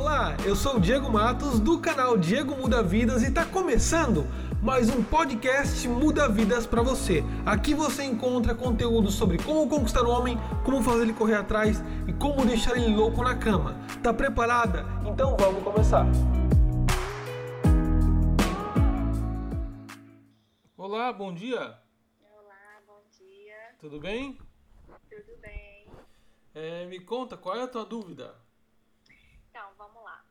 Olá, eu sou o Diego Matos do canal Diego Muda Vidas e está começando mais um podcast Muda Vidas para você. Aqui você encontra conteúdo sobre como conquistar o homem, como fazer ele correr atrás e como deixar ele louco na cama. Tá preparada? Então vamos começar. Olá, bom dia. Olá, bom dia. Tudo bem? Tudo bem? É, me conta, qual é a tua dúvida? Então, vamos lá.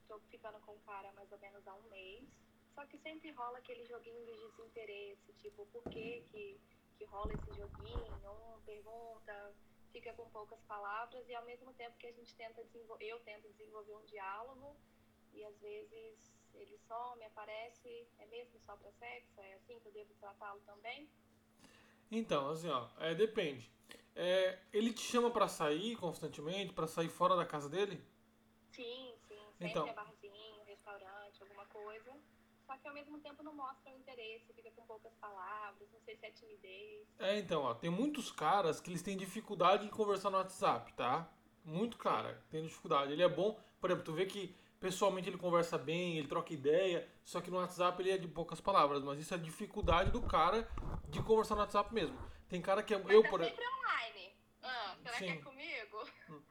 Estou ficando com o cara há mais ou menos há um mês. Só que sempre rola aquele joguinho de desinteresse, tipo, por que, que, que rola esse joguinho? Um pergunta, fica com poucas palavras e ao mesmo tempo que a gente tenta desenvolver, eu tento desenvolver um diálogo e às vezes ele some, aparece, é mesmo só para sexo? É assim que eu devo tratá-lo também? Então, assim, ó, é, depende. É, ele te chama pra sair constantemente, pra sair fora da casa dele? Sim, sim. Sempre Então. é coisa. Só que ao mesmo tempo não mostra o interesse, fica com poucas palavras, não sei se é timidez. É, então, ó, tem muitos caras que eles têm dificuldade em conversar no WhatsApp, tá? Muito cara tem dificuldade. Ele é bom, por exemplo, tu vê que pessoalmente ele conversa bem, ele troca ideia, só que no WhatsApp ele é de poucas palavras, mas isso é dificuldade do cara de conversar no WhatsApp mesmo. Tem cara que é, Mas eu tá por sempre online. Ah, será que Sim. é comigo?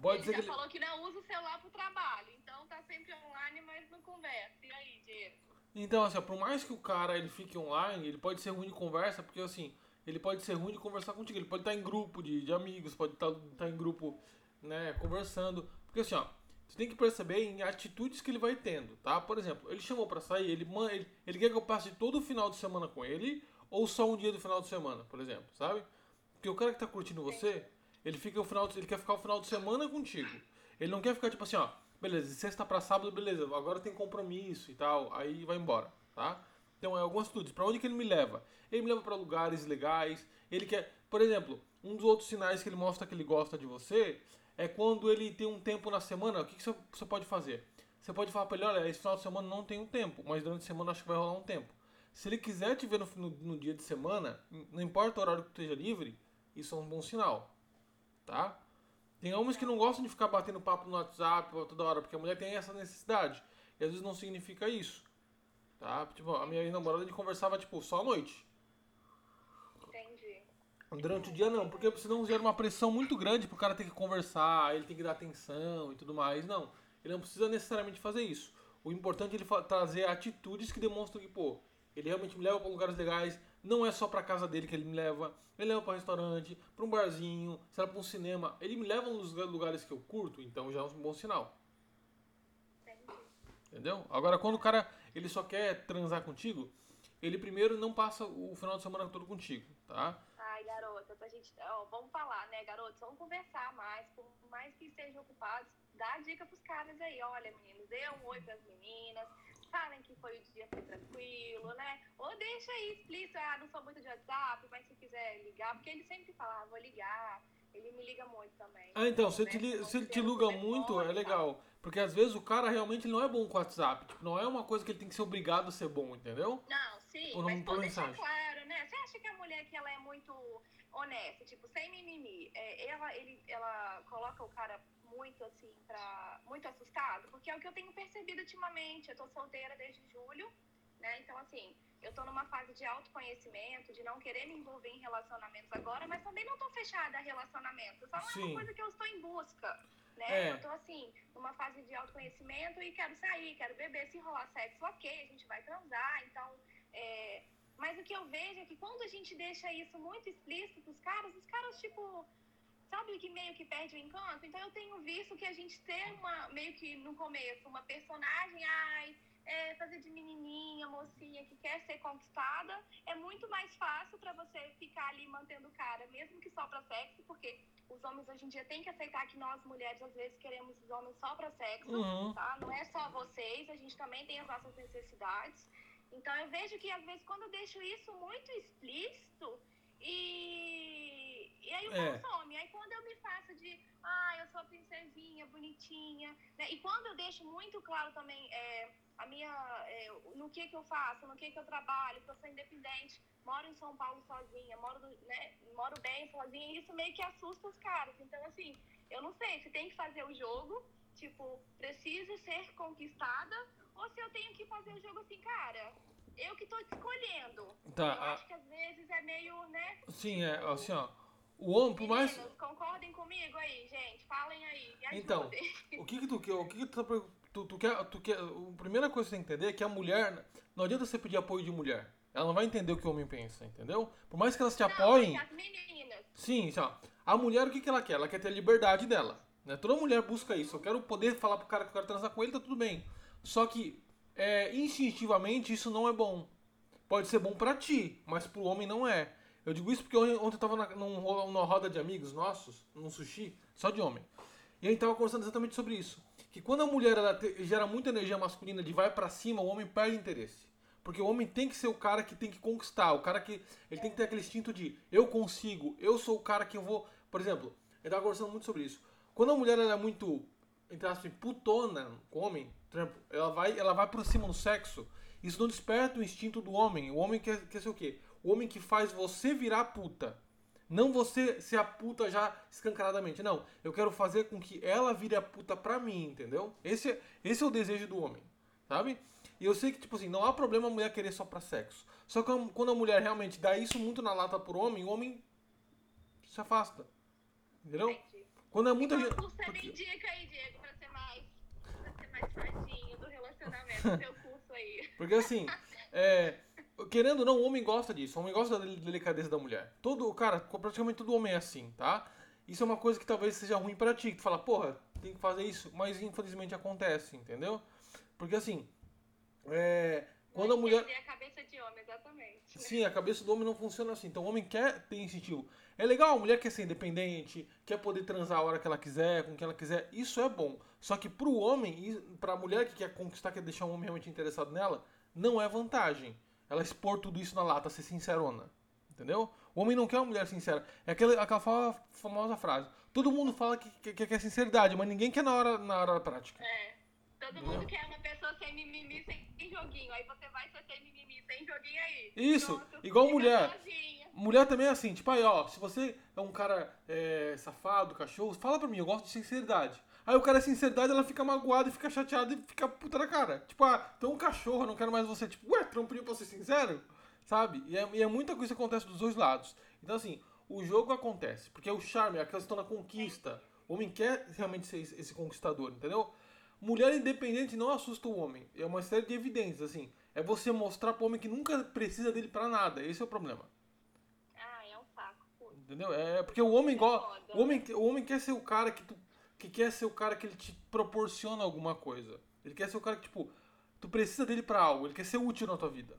Pode ele já que falou que não usa o celular pro trabalho, então tá sempre online, mas não conversa. E aí, Diego? Então, assim, ó, por mais que o cara ele fique online, ele pode ser ruim de conversa, porque assim, ele pode ser ruim de conversar contigo. Ele pode estar em grupo de, de amigos, pode estar, estar em grupo, né, conversando. Porque assim, ó, você tem que perceber em atitudes que ele vai tendo, tá? Por exemplo, ele chamou pra sair, ele, man- ele, ele quer que eu passe todo o final de semana com ele, ou só um dia do final de semana, por exemplo, sabe? Porque o cara que tá curtindo você, ele fica o final de- ele quer ficar o final de semana contigo. Ele não quer ficar tipo assim, ó, beleza, de sexta pra sábado, beleza, agora tem compromisso e tal, aí vai embora, tá? Então é algumas atitudes. Pra onde que ele me leva? Ele me leva pra lugares legais. Ele quer, por exemplo, um dos outros sinais que ele mostra que ele gosta de você é quando ele tem um tempo na semana. O que, que você, você pode fazer? Você pode falar pra ele, olha, esse final de semana não tem um tempo, mas durante a semana acho que vai rolar um tempo. Se ele quiser te ver no, no, no dia de semana, não importa o horário que tu esteja livre, isso é um bom sinal, tá? Tem homens que não gostam de ficar batendo papo no WhatsApp toda hora, porque a mulher tem essa necessidade. E às vezes não significa isso. Tá? Tipo, a minha namorada ele conversava tipo só à noite. Entendi. Durante o dia não, porque senão gera uma pressão muito grande pro cara ter que conversar, ele tem que dar atenção e tudo mais. Não, ele não precisa necessariamente fazer isso. O importante é ele trazer atitudes que demonstram que, pô, ele realmente me leva pra lugares legais, não é só pra casa dele que ele me leva, ele leva pra restaurante, pra um barzinho, será pra um cinema, ele me leva nos lugares que eu curto, então já é um bom sinal. Entendi. Entendeu? Agora, quando o cara ele só quer transar contigo, ele primeiro não passa o final de semana todo contigo, tá? Ai, garota, pra gente. Ó, vamos falar, né, garotos? Vamos conversar mais, por mais que estejam ocupados. Dá dica pros caras aí. Olha, meninos, dê um oi pras meninas. Falem que foi o dia foi tranquilo, né? Ou deixa aí explícito, ah, não sou muito de WhatsApp, mas se quiser ligar, porque ele sempre fala, ah, vou ligar. Ele me liga muito também. Ah, então, se ele te, Né? li- se ele te telefone muito, é legal. Porque às vezes o cara realmente não é bom com o WhatsApp. Tipo, não é uma coisa que ele tem que ser obrigado a ser bom, entendeu? Não, sim, Ou mas por mensagem. claro, né? Você acha que a mulher que ela é muito honesta, tipo, sem mimimi, é, ela, ele, ela coloca o cara muito assim, pra, muito assustado? Porque é o que eu tenho percebido ultimamente. Eu tô solteira desde julho, né? Então, assim, eu tô numa fase de autoconhecimento, de não querer me envolver em relacionamentos agora, mas também não tô fechada a relacionamento. Só não é uma coisa que eu estou em busca. Né? É. Eu tô assim, numa fase de autoconhecimento e quero sair, quero beber, se rolar sexo, ok, a gente vai transar, então. é, Mas o que eu vejo é que quando a gente deixa isso muito explícito pros caras, os caras, tipo, sabe que meio que perde o encanto? Então eu tenho visto que a gente ter uma, meio que no começo, uma personagem, ai, é, fazer de menininha, mocinha que quer ser conquistada, é muito mais fácil pra você ficar ali mantendo o cara, mesmo que só pra sexo, porque os homens hoje em dia têm que aceitar que nós mulheres às vezes queremos os homens só pra sexo, Uhum. tá? Não é só vocês, a gente também tem as nossas necessidades. Então eu vejo que às vezes quando eu deixo isso muito explícito e, e aí o É. cara some. Aí quando eu me faço de ah, eu sou princesinha, bonitinha, né? E quando eu deixo muito claro também é, a minha é, no que que eu faço, no que que eu trabalho, que eu sou independente, moro em São Paulo sozinha, moro, né, moro bem sozinha, isso meio que assusta os caras. Então, assim, Eu não sei se tem que fazer o jogo, tipo, preciso ser conquistada, ou se eu tenho que fazer o jogo assim, cara, eu que tô escolhendo. Tá, eu a- acho que às vezes é meio, né? Sim, é assim, ó. O homem, por mais. Concordem comigo aí, gente. Falem aí. Então. O que que tu quer? O que que tu, tá tu, tu quer? Tu quer? A primeira coisa que você tem que entender é que a mulher. Não adianta você pedir apoio de mulher. Ela não vai entender o que o homem pensa, entendeu? Por mais que elas te Não, apoiem. as meninas. Sim, assim, ó, a mulher o que, que ela quer? Ela quer ter a liberdade dela. Né? Toda mulher busca isso. Eu quero poder falar pro cara que eu quero transar com ele, tá tudo bem. Só que, é, instintivamente, isso não é bom. Pode ser bom pra ti, mas pro homem não é. Eu digo isso porque ontem eu tava na, numa roda de amigos nossos, num sushi, só de homem. E a gente tava conversando exatamente sobre isso. Que quando a mulher te- gera muita energia masculina de vai pra cima, o homem perde interesse. Porque o homem tem que ser o cara que tem que conquistar, o cara que. Ele tem que ter aquele instinto de eu consigo, eu sou o cara que eu vou. Por exemplo, eu tava conversando muito sobre isso. Quando a mulher é muito, entre aspas, putona com o homem, ela vai, ela vai por cima no sexo, isso não desperta o instinto do homem. O homem quer, quer ser o quê? O homem que faz você virar puta. Não você ser a puta já escancaradamente. Não, eu quero fazer com que ela vire a puta pra mim, entendeu? Esse, é- esse é o desejo do homem, sabe? E eu sei que, tipo assim, não há problema a mulher querer só pra sexo. Só que quando a mulher realmente dá isso muito na lata pro homem, o homem se afasta. Entendeu? Entendi. Quando é muita gente. me indica aí, Diego, pra ser mais, pra ser mais fadinho do relacionamento, seu curso aí. Porque assim, é, querendo ou não, o homem gosta disso. O homem gosta da delicadeza da mulher. Todo, cara, praticamente todo homem é assim, tá? Isso é uma coisa que talvez seja ruim pra ti. Que tu fala, porra, tem que fazer isso. Mas infelizmente acontece, entendeu? Porque assim, é, quando a mulher. Entender a cabeça de homem, exatamente. né? Sim, a cabeça do homem não funciona assim. Então o homem quer ter incentivo. É legal, a mulher quer ser independente, quer poder transar a hora que ela quiser, com quem ela quiser. Isso é bom. Só que pro homem, pra mulher que quer conquistar, quer deixar o homem realmente interessado nela, não é vantagem. Ela expor tudo isso na lata, ser sincerona. Entendeu? O homem não quer uma mulher sincera. É aquela, aquela fa- famosa frase. Todo mundo fala que, que, que quer sinceridade, mas ninguém quer na hora, na hora da prática. É. Todo Entendeu? mundo quer uma pessoa sem mimimi, sem joguinho. Aí você vai ser sem mimimi, sem joguinho aí. Isso, Pronto, igual mulher. Mulher também é assim, tipo, aí, ó, se você é um cara é, safado, cachorro, fala pra mim, eu gosto de sinceridade. Aí o cara é sinceridade, ela fica magoada e fica chateada e fica puta da cara. Tipo, ah, é um cachorro, não quero mais você. Tipo, ué, pediu pra ser sincero? Sabe? E é, e é muita coisa que acontece dos dois lados. Então, assim, o jogo acontece, porque é o charme, é a questão da conquista. O homem quer realmente ser esse, conquistador, entendeu? Mulher independente não assusta o homem. É uma série de evidências, assim. É você mostrar pro homem que nunca precisa dele pra nada. Esse é o problema. Ah, é um saco. Entendeu? É porque o homem igual. foda. O homem, o homem quer ser o cara que tu. Que quer ser o cara que ele te proporciona alguma coisa. Ele quer ser o cara que, tipo, tu precisa dele pra algo. Ele quer ser útil na tua vida.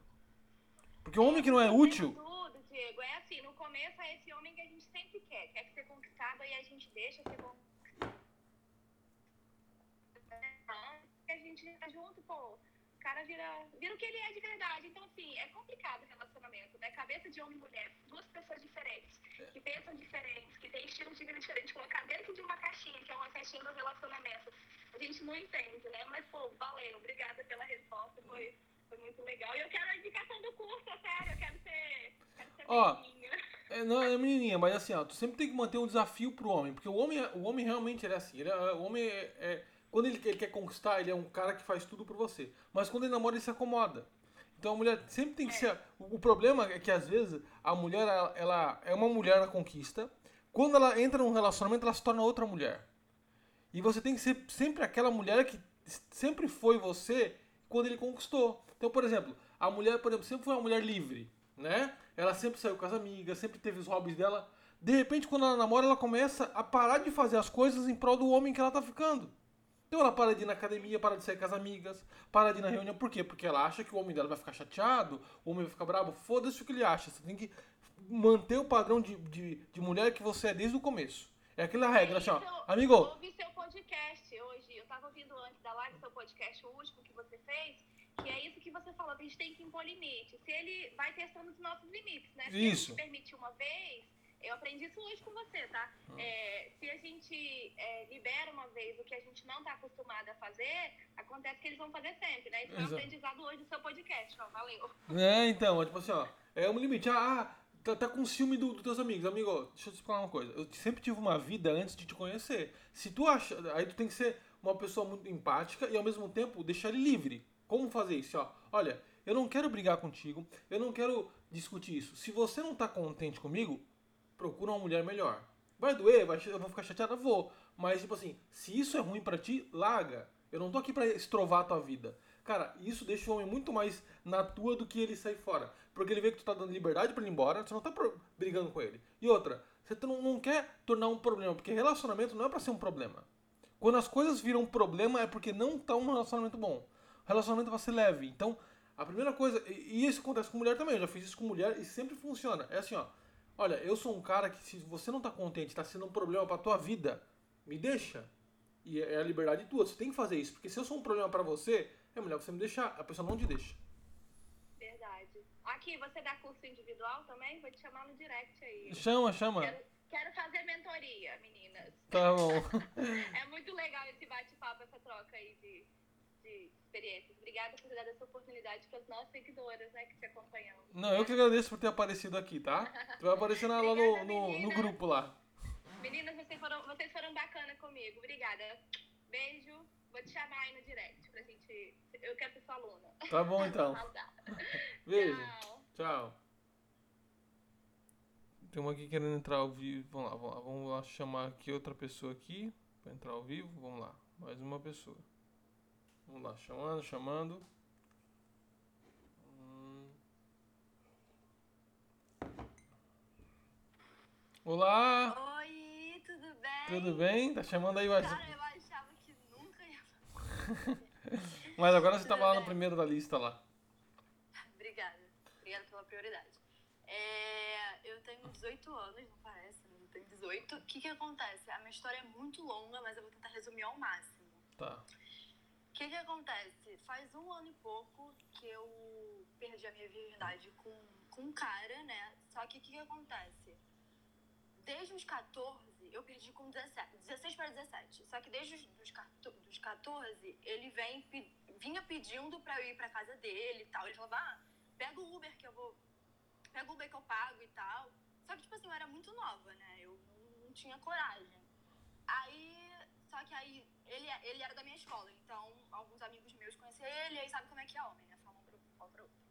Porque o homem que não é útil. Tudo, Diego. É assim, no começo é esse homem que a gente sempre quer. Quer ser conquistado e a gente deixa ser conquistado. A gente tá junto, pô. O cara vira, vira o que ele é de verdade. Então, assim, é complicado o relacionamento, né? Cabeça de homem e mulher. Duas pessoas diferentes, que pensam diferentes, que têm estilos de vida diferentes, colocar dentro de uma caixinha, que é uma caixinha do relacionamento. A gente não entende, né? Mas, pô, valeu. Obrigada pela resposta. Foi, foi muito legal. E eu quero a indicação do curso, é sério. Eu quero ser. Quero ser menininha. É, não é menininha, mas assim, ó, tu sempre tem que manter um desafio pro homem. Porque o homem, é- o homem realmente ele é assim. Ele é- o homem é. é- quando ele, ele quer conquistar, ele é um cara que faz tudo por você. Mas quando ele namora, ele se acomoda. Então a mulher sempre tem que ser. O, o problema é que às vezes a mulher ela, ela é uma mulher na conquista. Quando ela entra num relacionamento, ela se torna outra mulher. E você tem que ser sempre aquela mulher que sempre foi você quando ele conquistou. Então, por exemplo, a mulher, por exemplo, sempre foi uma mulher livre, né? Ela sempre saiu com as amigas, sempre teve os hobbies dela. De repente, quando ela namora, ela começa a parar de fazer as coisas em prol do homem que ela tá ficando. Então ela para de ir na academia, para de sair com as amigas, para de ir na reunião. Por quê? Porque ela acha que o homem dela vai ficar chateado, o homem vai ficar bravo. Foda-se o que ele acha. Você tem que manter o padrão de, de, de mulher que você é desde o começo. É aquela regra, assim, ó. Eu Amigo, ouvi seu podcast hoje. Eu tava ouvindo antes da live seu podcast, o último que você fez. Que é isso que você falou, que a gente tem que impor limite. Se ele vai testando os nossos limites, né? Se Isso. ele permitir uma vez, eu aprendi isso hoje com você, tá? Ah. É, se a gente é, libera uma vez o que a gente não tá acostumado a fazer, acontece que eles vão fazer sempre, né? Isso é um Exato. aprendizado hoje do seu podcast, ó. Valeu. É, então, é tipo assim, ó, é um limite. Ah, tá, tá com ciúme dos do teus amigos. Amigo, deixa eu te explicar uma coisa. Eu sempre tive uma vida antes de te conhecer. Se tu acha. Aí tu tem que ser uma pessoa muito empática e ao mesmo tempo deixar ele livre. Como fazer isso? Ó, olha, eu não quero brigar contigo, eu não quero discutir isso. Se você não tá contente comigo, procura uma mulher melhor. Vai doer, vai, eu vou ficar chateada? Vou. Mas, tipo assim, se isso é ruim para ti, larga. Eu não tô aqui pra estrovar a tua vida. Cara, isso deixa o homem muito mais na tua do que ele sair fora. Porque ele vê que tu tá dando liberdade para ele ir embora, você não tá brigando com ele. E outra, você não, não quer tornar um problema, porque relacionamento não é para ser um problema. Quando as coisas viram problema é porque não tá um relacionamento bom. O relacionamento vai ser leve. Então, a primeira coisa, e isso acontece com mulher também, eu já fiz isso com mulher e sempre funciona. É assim, ó. Olha, eu sou um cara que se você não tá contente, tá sendo um problema pra tua vida, me deixa. E é a liberdade tua, você tem que fazer isso. Porque se eu sou um problema para você, é melhor você me deixar. A pessoa não te deixa. Verdade. Aqui, você dá curso individual também? Vou te chamar no direct aí. Chama, chama. Quero, quero fazer mentoria, meninas. Tá bom. é muito legal esse bate-papo, essa troca aí de experiências. Obrigada por dar essa oportunidade para as nossas seguidoras, né, que te acompanham. Não, eu que agradeço por ter aparecido aqui, tá? Tu vai aparecer lá no, no, no grupo lá. Meninas, vocês foram, vocês foram bacana comigo. Obrigada. Beijo. Vou te chamar aí no direct pra gente. Eu quero ser sua aluna. Tá bom então. Beijo. Tchau. Tchau. Tem uma aqui querendo entrar ao vivo. Vamos lá, vamos lá. Vamos lá chamar aqui outra pessoa aqui pra entrar ao vivo. Vamos lá. Mais uma pessoa. Vamos lá, chamando, chamando. Hum. Olá! Tudo bem? Tá chamando aí o WhatsApp? Cara, eu achava que nunca ia Mas agora você tava lá no primeiro da lista lá. Obrigada. Obrigada pela prioridade. É, eu tenho 18 anos, não parece, né? Eu tenho 18. O que que acontece? A minha história é muito longa, mas eu vou tentar resumir ao máximo. Tá. Que que acontece? Faz um ano e pouco que eu perdi a minha virgindade com, com um cara, né? Só que o que que acontece? Desde os 14, eu perdi com 17, 16 para 17. Só que desde os dos 14, ele vem, vinha pedindo para eu ir para casa dele e tal. Ele falava, ah, pega o Uber que eu vou. Pega o Uber que eu pago e tal. Só que, tipo assim, eu era muito nova, né? Eu não tinha coragem. Aí, só que aí, ele, ele era da minha escola, então alguns amigos meus conheciam ele, e aí sabe como é que é homem, né? Falam pro, falam pro outro.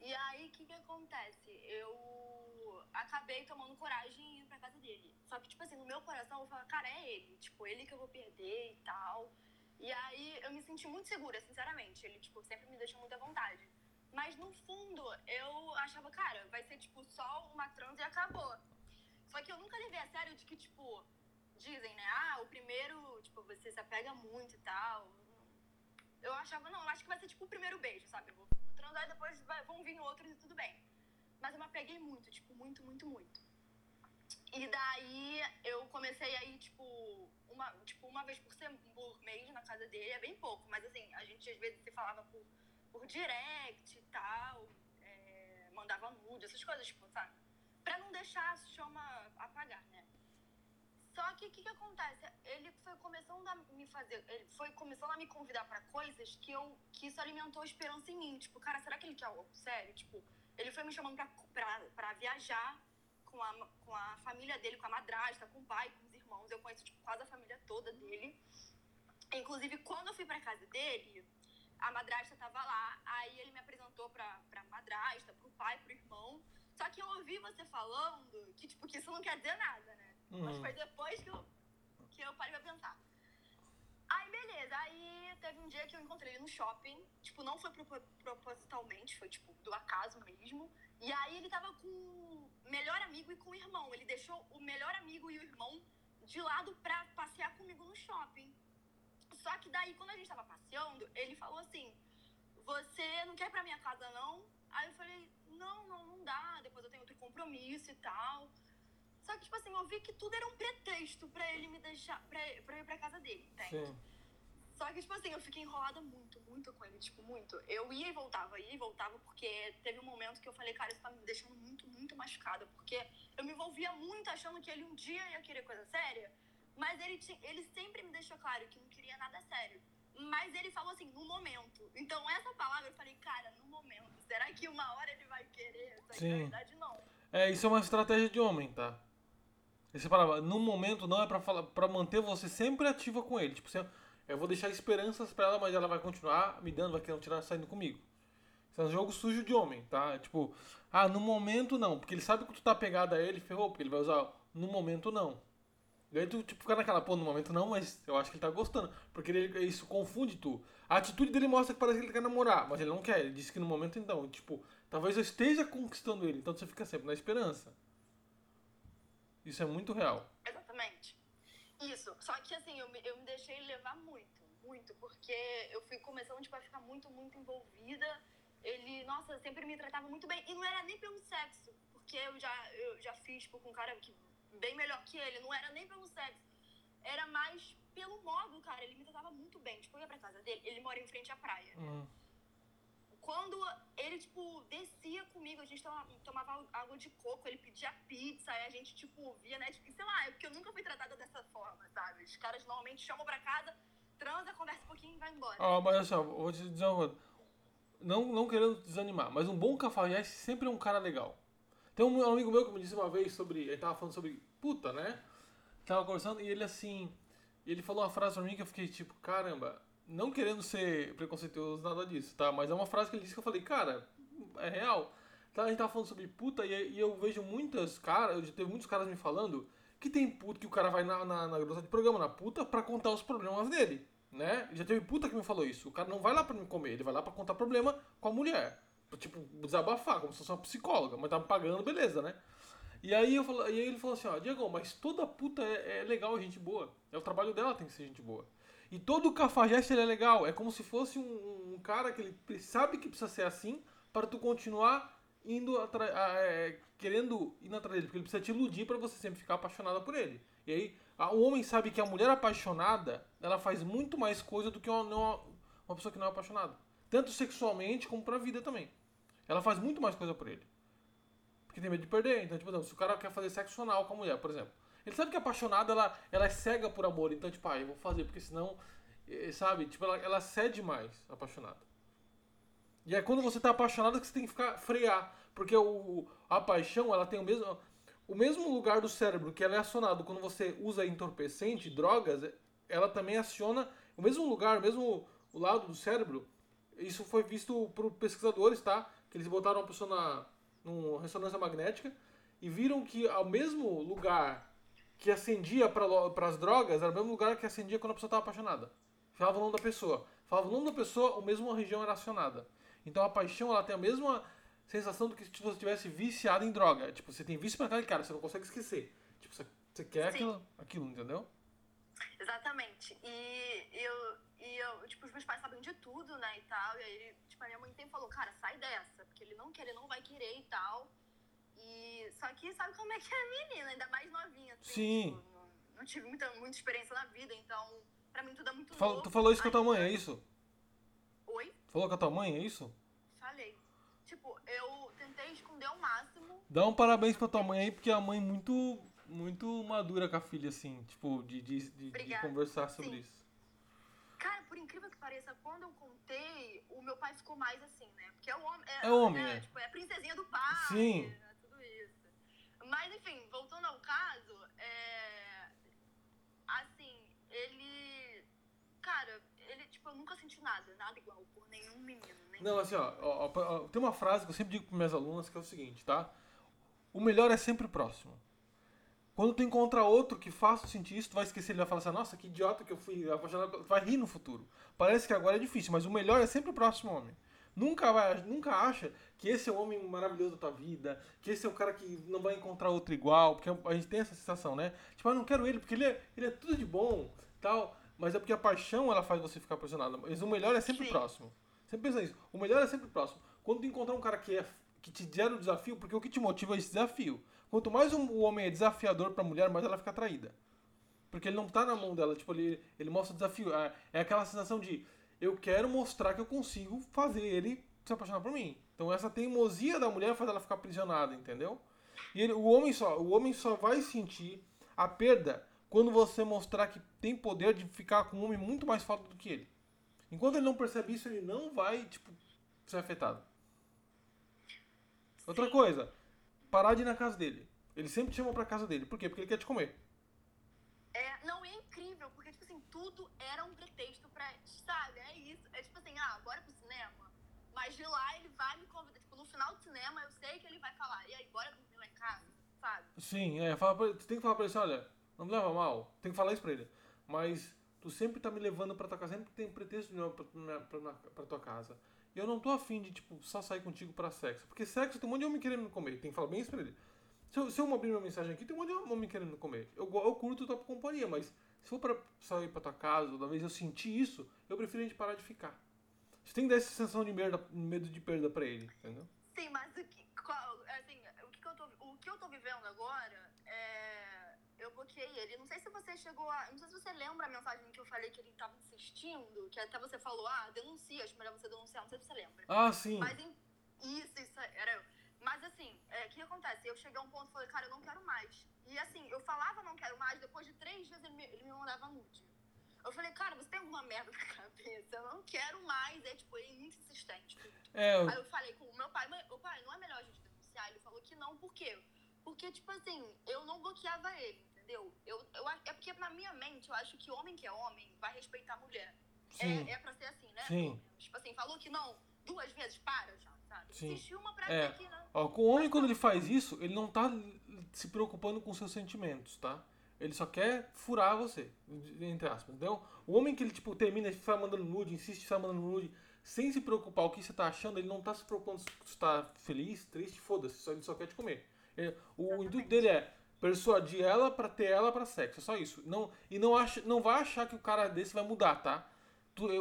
E aí, o que que acontece? Eu acabei tomando coragem e indo pra casa dele. Só que, tipo assim, no meu coração eu falo, cara, é ele. Tipo, ele que eu vou perder e tal. E aí eu me senti muito segura, sinceramente. Ele, tipo, sempre me deixou muita vontade. Mas no fundo, eu achava, cara, vai ser, tipo, só uma trans e acabou. Só que eu nunca levei a sério de que, tipo, dizem, né? Ah, o primeiro, tipo, você se apega muito e tal. Eu achava, não, acho que vai ser, tipo, o primeiro beijo, sabe? Eu vou transar e depois vai, vão vir outros e tudo bem. Mas eu me apeguei muito, tipo, muito, muito, muito. E daí eu comecei a ir, tipo, uma, tipo, uma vez por, semana, por mês na casa dele. É bem pouco, mas assim, a gente às vezes se falava por, por direct e tal. É, mandava nude, essas coisas, tipo, sabe? Pra não deixar a chama apagar, né? Só que o que, que acontece? Ele foi começando a me fazer, ele foi começando a me convidar para coisas que eu que isso alimentou esperança em mim. Tipo, cara, será que ele quer algo sério? Tipo, ele foi me chamando pra, pra, pra viajar com a, com a família dele, com a madrasta, com o pai, com os irmãos. Eu conheço, tipo, quase a família toda dele. Inclusive, quando eu fui pra casa dele, a madrasta tava lá. Aí ele me apresentou pra, pra madrasta, pro pai, pro irmão. Só que eu ouvi você falando que, tipo, que isso não quer dizer nada, né? Uhum. Mas foi depois que eu, que eu parei pra pensar. Aí, beleza. Aí teve um dia que eu encontrei ele no shopping. Tipo, não foi propositalmente, foi, tipo, do acaso mesmo. E aí ele tava com o melhor amigo e com o irmão. Ele deixou o melhor amigo e o irmão de lado pra passear comigo no shopping. Só que daí, quando a gente tava passeando, ele falou assim: Você não quer ir pra minha casa, não? Aí eu falei: Não, não, não dá. Depois eu tenho outro compromisso e tal. Só que, tipo assim, eu vi que tudo era um pretexto pra ele me deixar, pra, pra ir pra casa dele, entende? Sim. Só que, tipo assim, eu fiquei enrolada muito, muito com ele, tipo, muito. Eu ia e voltava, ia e voltava, porque teve um momento que eu falei, cara, isso tá me deixando muito, muito machucada, porque eu me envolvia muito achando que ele um dia ia querer coisa séria, mas ele, ele sempre me deixou claro que não queria nada sério. Mas ele falou assim, no momento. Então, essa palavra eu falei, cara, no momento. Será que uma hora ele vai querer? Essa Sim. verdade, não. É, isso é uma estratégia de homem, tá? E você falava, no momento não é pra, falar, pra manter você sempre ativa com ele. Tipo, você, eu vou deixar esperanças pra ela, mas ela vai continuar me dando, vai tirar saindo comigo. Isso é um jogo sujo de homem, tá? Tipo, ah, no momento não, porque ele sabe que tu tá pegado a ele, ferrou, porque ele vai usar no momento não. E aí tu tipo, fica naquela, pô, no momento não, mas eu acho que ele tá gostando. Porque ele, isso confunde tu. A atitude dele mostra que parece que ele quer namorar, mas ele não quer. Ele disse que no momento então, tipo, talvez eu esteja conquistando ele. Então você fica sempre na esperança. Isso é muito real. Exatamente. Isso. Só que assim, eu me, eu me deixei levar muito, muito, porque eu fui começando tipo, a ficar muito, muito envolvida. Ele, nossa, sempre me tratava muito bem. E não era nem pelo sexo, porque eu já, eu já fiz tipo, com um cara que bem melhor que ele. Não era nem pelo sexo. Era mais pelo modo, cara. Ele me tratava muito bem. Tipo, eu ia pra casa dele, ele mora em frente à praia. Hum. Quando ele, tipo, a gente tomava, água de coco, ele pedia pizza, aí a gente, tipo, via, né? Tipo, sei lá, é porque eu nunca fui tratada dessa forma, sabe? Os caras normalmente chamam pra casa, transa, conversa um pouquinho e vai embora. Ó, mas assim, ó, vou te dizer uma coisa. Não, não querendo desanimar, mas um bom cafajeste sempre é um cara legal. Tem um amigo meu que me disse uma vez sobre. Ele tava falando sobre puta, né? Tava conversando e ele assim. Ele falou uma frase pra mim que eu fiquei tipo, caramba, não querendo ser preconceituoso, nada disso, tá? Mas é uma frase que ele disse que eu falei, cara, é real. Tá, a gente tava falando sobre puta e, e eu vejo muitas caras, eu já teve muitos caras me falando que tem puta que o cara vai na, na, na grossa de programa, na puta, pra contar os problemas dele, né? Já teve puta que me falou isso. O cara não vai lá pra me comer, ele vai lá pra contar problema com a mulher. Pra, tipo, desabafar, como se fosse uma psicóloga, mas tá me pagando, beleza, né? E aí, eu falo, e aí ele falou assim, ó, Diego, mas toda puta é, é legal, gente boa. É o trabalho dela tem que ser gente boa. E todo cafajeste ele é legal. É como se fosse um, um cara que ele sabe que precisa ser assim para tu continuar indo atrás, é, querendo ir atrás dele, porque ele precisa te iludir para você sempre ficar apaixonada por ele. E aí, a, o homem sabe que a mulher apaixonada, ela faz muito mais coisa do que uma, uma, uma pessoa que não é apaixonada. Tanto sexualmente como pra vida também. Ela faz muito mais coisa por ele. Porque tem medo de perder. Então, tipo, se o cara quer fazer sexo anal com a mulher, por exemplo. Ele sabe que a apaixonada, ela, ela é cega por amor. Então, tipo, ah, eu vou fazer, porque senão, eh, sabe? Tipo, ela, ela cede mais, apaixonada. E é quando você tá apaixonado que você tem que ficar frear. Porque o, a paixão, ela tem o mesmo, o mesmo lugar do cérebro que ela é acionado quando você usa entorpecente, drogas, ela também aciona o mesmo lugar, o mesmo o lado do cérebro. Isso foi visto por pesquisadores, tá? Que eles botaram uma pessoa na numa ressonância magnética e viram que ao mesmo lugar que acendia para as drogas era o mesmo lugar que acendia quando a pessoa estava apaixonada. Falava o nome da pessoa. Falava o nome da pessoa, a mesma região era acionada. Então a paixão ela tem a mesma sensação do que se você estivesse viciado em droga. Tipo, você tem vício para aquele cara, você não consegue esquecer. Tipo, você, você quer aquilo, aquilo, entendeu? Exatamente. E eu, e eu, tipo, os meus pais sabem de tudo, né, e tal. E aí, tipo, a minha mãe sempre falou, cara, sai dessa, porque ele não quer, ele não vai querer e tal. E só que sabe como é que é a menina, ainda mais novinha, assim. Sim. Tipo, não, não tive muita, muita experiência na vida, então, pra mim tudo é muito Tu, novo. tu falou isso com a tua mãe, é isso? Falou com a tua mãe, é isso? Falei. Tipo, eu tentei esconder ao máximo. Dá um parabéns pra tua mãe aí, porque a mãe é muito, muito madura com a filha, assim, tipo, de, de, de- de conversar sobre Sim. isso. Cara, por incrível que pareça, quando eu contei, o meu pai ficou mais assim, né? Porque é o homem. É, É homem, né? é. Tipo, é a princesinha do pai. Sim. né? Tudo isso. Mas, enfim, voltando ao caso, é. Assim, ele. Cara, tipo, eu nunca senti nada, nada igual por nenhum menino. Nem Não, assim, ó, ó, ó, tem uma frase que eu sempre digo para minhas alunas que é o seguinte, tá? O melhor é sempre próximo. Quando tu encontrar outro que faça sentir isso, tu vai esquecer, ele vai falar assim, nossa, que idiota que eu fui apaixonado, tu vai rir no futuro. Parece que agora é difícil, mas o melhor é sempre o próximo homem. Nunca, vai, nunca acha que esse é o homem maravilhoso da tua vida, que esse é o cara que não vai encontrar outro igual, porque a gente tem essa sensação, né? Tipo, eu não quero ele, porque ele é, ele é tudo de bom, tal. Mas é porque a paixão, ela faz você ficar apaixonado. Mas o melhor é sempre Sim. próximo. Sempre pensa isso. O melhor é sempre próximo. Quando tu encontrar um cara que, é, que te gera o desafio, porque o que te motiva é esse desafio. Quanto mais um- o homem é desafiador pra mulher, mais ela fica atraída. Porque ele não tá na mão dela, tipo, ele, ele mostra o desafio. É, é aquela sensação de eu quero mostrar que eu consigo fazer ele se apaixonar por mim. Então essa teimosia da mulher faz ela ficar aprisionada, entendeu? E ele- o, homem só, o homem só vai sentir a perda quando você mostrar que tem poder de ficar com um homem muito mais forte do que ele. Enquanto ele não percebe isso, ele não vai, tipo, ser afetado. Outra coisa, parar de ir na casa dele. Ele sempre te chama pra casa dele. Por quê? Porque ele quer te comer. É, não, é incrível, porque, tipo assim, tudo era um pretexto pra, sabe, é isso. É tipo assim, ah, bora pro cinema. Mas de lá ele vai me convidar, tipo, no final do cinema eu sei que ele vai falar, e aí, bora dormir lá em casa, sabe? Sim, é. Fala pra, tu tem que falar pra ele assim, olha, não me leva mal. Tem que falar isso pra ele. Mas tu sempre tá me levando pra tua casa, sempre tem pretexto de me pra, pra, tua casa. E eu não tô afim de, tipo, só sair contigo pra sexo. Porque sexo tem um monte de homem querendo me comer. Tem que falar bem isso pra ele. Se eu, se eu abrir minha mensagem aqui, tem um monte de homem querendo me comer. Eu, eu curto tua companhia, mas se for pra sair pra tua casa, toda vez eu sentir isso, eu prefiro a gente parar de ficar. Você tem que dar essa sensação de merda, medo de perda pra ele, entendeu? Sim, mas o que, qual- assim, o que, eu tô, o que eu tô vivendo agora é. Bloqueei ele. Não sei se você chegou a. Não sei se você lembra a mensagem que eu falei que ele tava insistindo, que até você falou, ah, denuncia, acho melhor você denunciar. Não sei se você lembra. Ah, sim. Mas em, isso, isso era eu. Mas assim, é, o que acontece? Eu cheguei a um ponto e falei, cara, eu não quero mais. E assim, eu falava não quero mais, depois de três dias ele me, ele me mandava nude. Eu falei, cara, você tem alguma merda na cabeça? Eu não quero mais. É tipo, ele é muito insistente. É, eu- Aí eu falei com o meu pai, ô pai, não é melhor a gente denunciar? Ele falou que não, por quê? Porque, tipo assim, eu não bloqueava ele, entendeu? Eu, eu, é porque na minha mente eu acho que homem que é homem vai respeitar a mulher. sim. É, é pra ser assim, né? Sim. Tipo assim, falou que não duas vezes, para já, sabe? Sim. Existe uma pra É. que, né? Ó, com o homem, quando ele faz isso, ele não tá se preocupando com seus sentimentos, tá? Ele só quer furar você, entre aspas, entendeu? O homem que ele, tipo, termina e sai mandando nude, insiste, sai mandando nude, sem se preocupar o que você tá achando, ele não tá se preocupando se você tá feliz, triste, foda-se, ele só quer te comer. Ele- o intuito dele é persuadir ela pra ter ela pra sexo, é só isso. Não, e não, acha, não vai achar que o cara desse vai mudar, tá?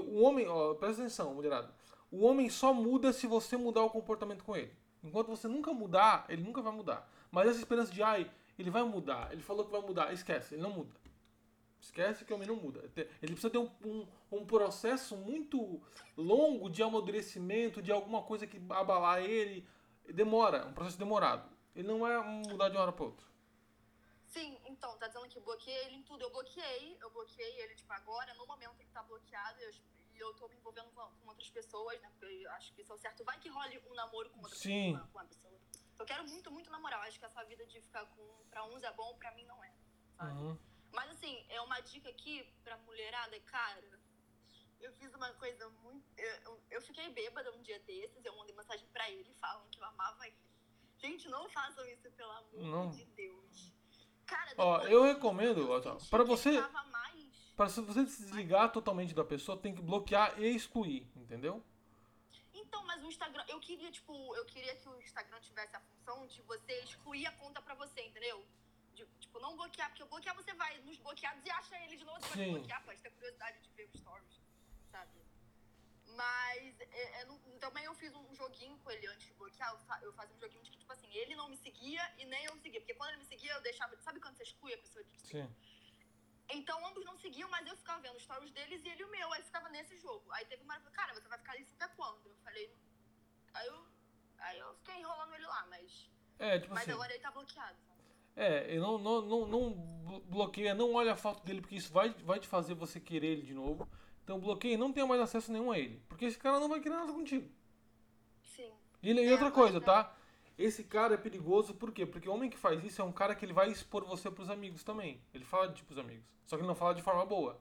O homem, ó, presta atenção, mulherada. O homem só muda se você mudar o comportamento com ele. Enquanto você nunca mudar, ele nunca vai mudar. Mas essa esperança de, ai, ele vai mudar, ele falou que vai mudar, esquece, ele não muda. Esquece que o homem não muda. Ele precisa ter um, um, um processo muito longo de amadurecimento, de alguma coisa que abalar ele. Demora, um processo demorado. Ele não vai mudar de uma hora para outra. Sim, então, tá dizendo que bloqueei ele em tudo. Eu bloqueei, eu bloqueei ele, tipo, agora, no momento ele tá bloqueado, e eu, e eu tô me envolvendo com, com outras pessoas, né? Porque eu acho que isso é o certo. Vai que role um namoro com outra Sim. pessoa, com uma pessoa. Eu quero muito, muito namorar. Eu acho que essa vida de ficar com. Pra uns é bom, pra mim não é. Sabe? Uhum. Mas assim, é uma dica aqui pra mulherada, cara. Eu fiz uma coisa muito. Eu, eu fiquei bêbada um dia desses, eu mandei mensagem pra ele falando que eu amava ele. Gente, não façam isso, pelo amor Não. de Deus. Cara, Ó, eu recomendo, que você- Para se você se desligar totalmente da pessoa, tem que bloquear e excluir, entendeu? Então, mas o Instagram, eu queria, tipo, eu queria que o Instagram tivesse a função de você excluir a conta pra você, entendeu? De, tipo, não bloquear, porque bloquear você vai nos bloqueados e acha ele de novo, você Sim. pode bloquear, pode ter curiosidade de ver os stories, sabe? Mas é, é, também eu fiz um joguinho com ele antes de bloquear, eu, fa- eu fazia um joguinho de que, tipo assim, ele não me seguia e nem eu seguia, porque quando ele me seguia, eu deixava, sabe quando você exclui a pessoa de Sim. então ambos não seguiam, mas eu ficava vendo os stories deles e ele o meu. Aí ficava nesse jogo. Aí teve uma hora que cara, você vai ficar isso até quando? Eu falei. Aí eu. Aí eu fiquei enrolando ele lá, mas. É, tipo Mas assim. agora ele tá bloqueado? É, não, não, não, não blo- bloqueia, não olha a foto dele, porque isso vai, vai te fazer você querer ele de novo. Então bloqueia e não tenha mais acesso nenhum a ele. Porque esse cara não vai querer nada contigo. Sim. E, ele- e É, outra coisa, tá. tá? Esse cara é perigoso por quê? Porque o homem que faz isso é um cara que ele vai expor você pros amigos também. Ele fala de pros amigos. Só que ele não fala de forma boa.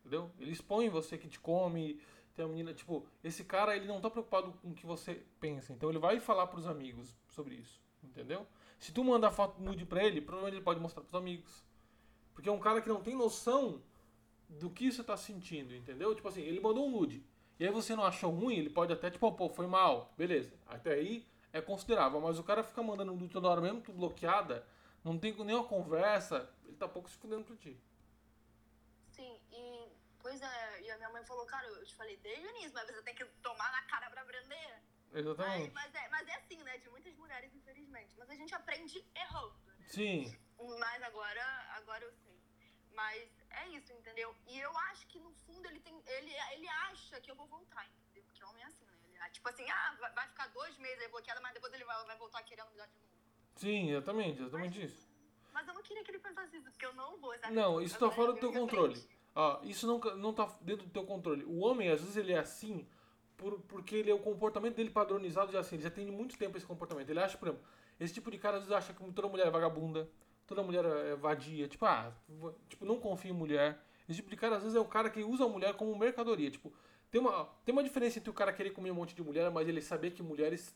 Entendeu? Ele expõe você que te come. Tem a menina, tipo, esse cara ele não tá preocupado com o que você pensa. Então ele vai falar pros amigos sobre isso. Entendeu? Se tu mandar foto nude pra ele, provavelmente ele pode mostrar pros amigos. Porque é um cara que não tem noção do que você tá sentindo, entendeu? Tipo assim, ele mandou um nude. E aí você não achou ruim, ele pode até, tipo, pô, foi mal. Beleza. Até aí é considerável. Mas o cara fica mandando nude toda hora, mesmo tu bloqueada, não tem nenhuma conversa, ele tá pouco se fudendo pra ti. Sim, e. Pois é, e a minha mãe falou, cara, eu te falei desde o início, mas você tem que tomar na cara pra aprender. Aí, Exatamente. mas, é, mas é assim, né? De muitas mulheres, infelizmente. Mas a gente aprende errando, né? Sim. Mas agora, agora eu sei. Mas é isso, entendeu? E eu acho que no fundo ele tem. Ele, ele acha que eu vou voltar, entendeu? Porque homem é assim, né? Ele, tipo assim, ah, vai, ficar dois meses aí bloqueada, mas depois ele vai, vai voltar querendo me dar de novo. Sim, exatamente, exatamente isso. Mas eu não queria que ele pensasse isso, porque eu não vou, sabe? Não, isso tá fora do eu teu controle. Ó, isso não, não tá dentro do teu controle. O homem, às vezes, ele é assim por, porque ele é o comportamento dele padronizado já assim. Ele já tem muito tempo esse comportamento. Ele acha, por exemplo, Esse tipo de cara às vezes acha que toda mulher é vagabunda, toda mulher é vadia. Tipo, ah, tipo, não confia em mulher. Esse tipo de cara às vezes é o cara que usa a mulher como mercadoria. Tipo, tem uma, tem uma diferença entre o cara querer comer um monte de mulher, mas ele saber que mulheres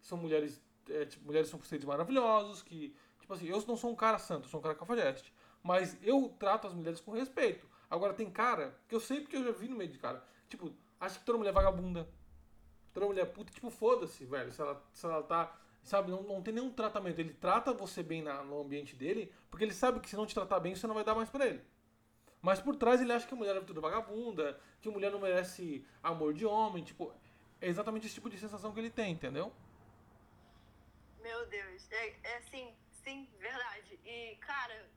são mulheres. é, tipo, mulheres são seres maravilhosos, que. Tipo assim, eu não sou um cara santo, sou um cara cafajeste. Mas eu trato as mulheres com respeito. Agora tem cara, que eu sei porque eu já vi no meio de cara. Tipo, acha que toda mulher é vagabunda. Toda mulher é puta, tipo, foda-se, velho. Se ela, se ela tá. Sabe, não, não tem nenhum tratamento. Ele trata você bem na- no ambiente dele, porque ele sabe que se não te tratar bem, você não vai dar mais pra ele. Mas por trás ele acha que a mulher é tudo vagabunda, que a mulher não merece amor de homem, tipo, é exatamente esse tipo de sensação que ele tem, entendeu? Meu Deus. É, é sim, sim, verdade. E, cara,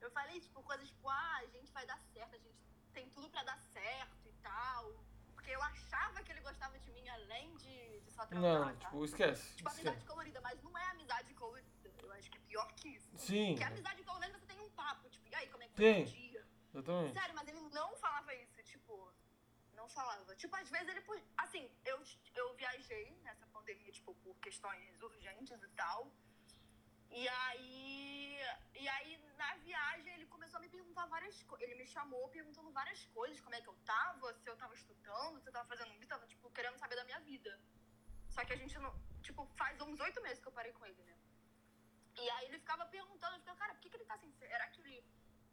eu falei, tipo, coisas tipo, ah, a gente vai dar certo, a gente tem tudo pra dar certo e tal. Porque eu achava que ele gostava de mim além de, de só transar, Não, tá? tipo, esquece. Tipo, esquece. amizade colorida, mas não é amizade colorida. Eu acho que é pior que isso. Sim, Porque amizade colorida você tem um papo, tipo, e aí, como é que foi o dia? exatamente. Sério, mas ele não falava isso, tipo, não falava. Tipo, às vezes ele, assim, eu, eu viajei nessa pandemia, tipo, por questões urgentes e tal. E aí, e aí na viagem ele começou a me perguntar várias coisas. Ele me chamou perguntando várias coisas, como é que eu tava, se eu tava estudando, se eu tava fazendo isso, tava, tipo, querendo saber da minha vida. Só que a gente não, tipo, faz uns oito meses que eu parei com ele, né? E aí ele ficava perguntando, ficava, cara, por que, que ele tá assim? Será que ele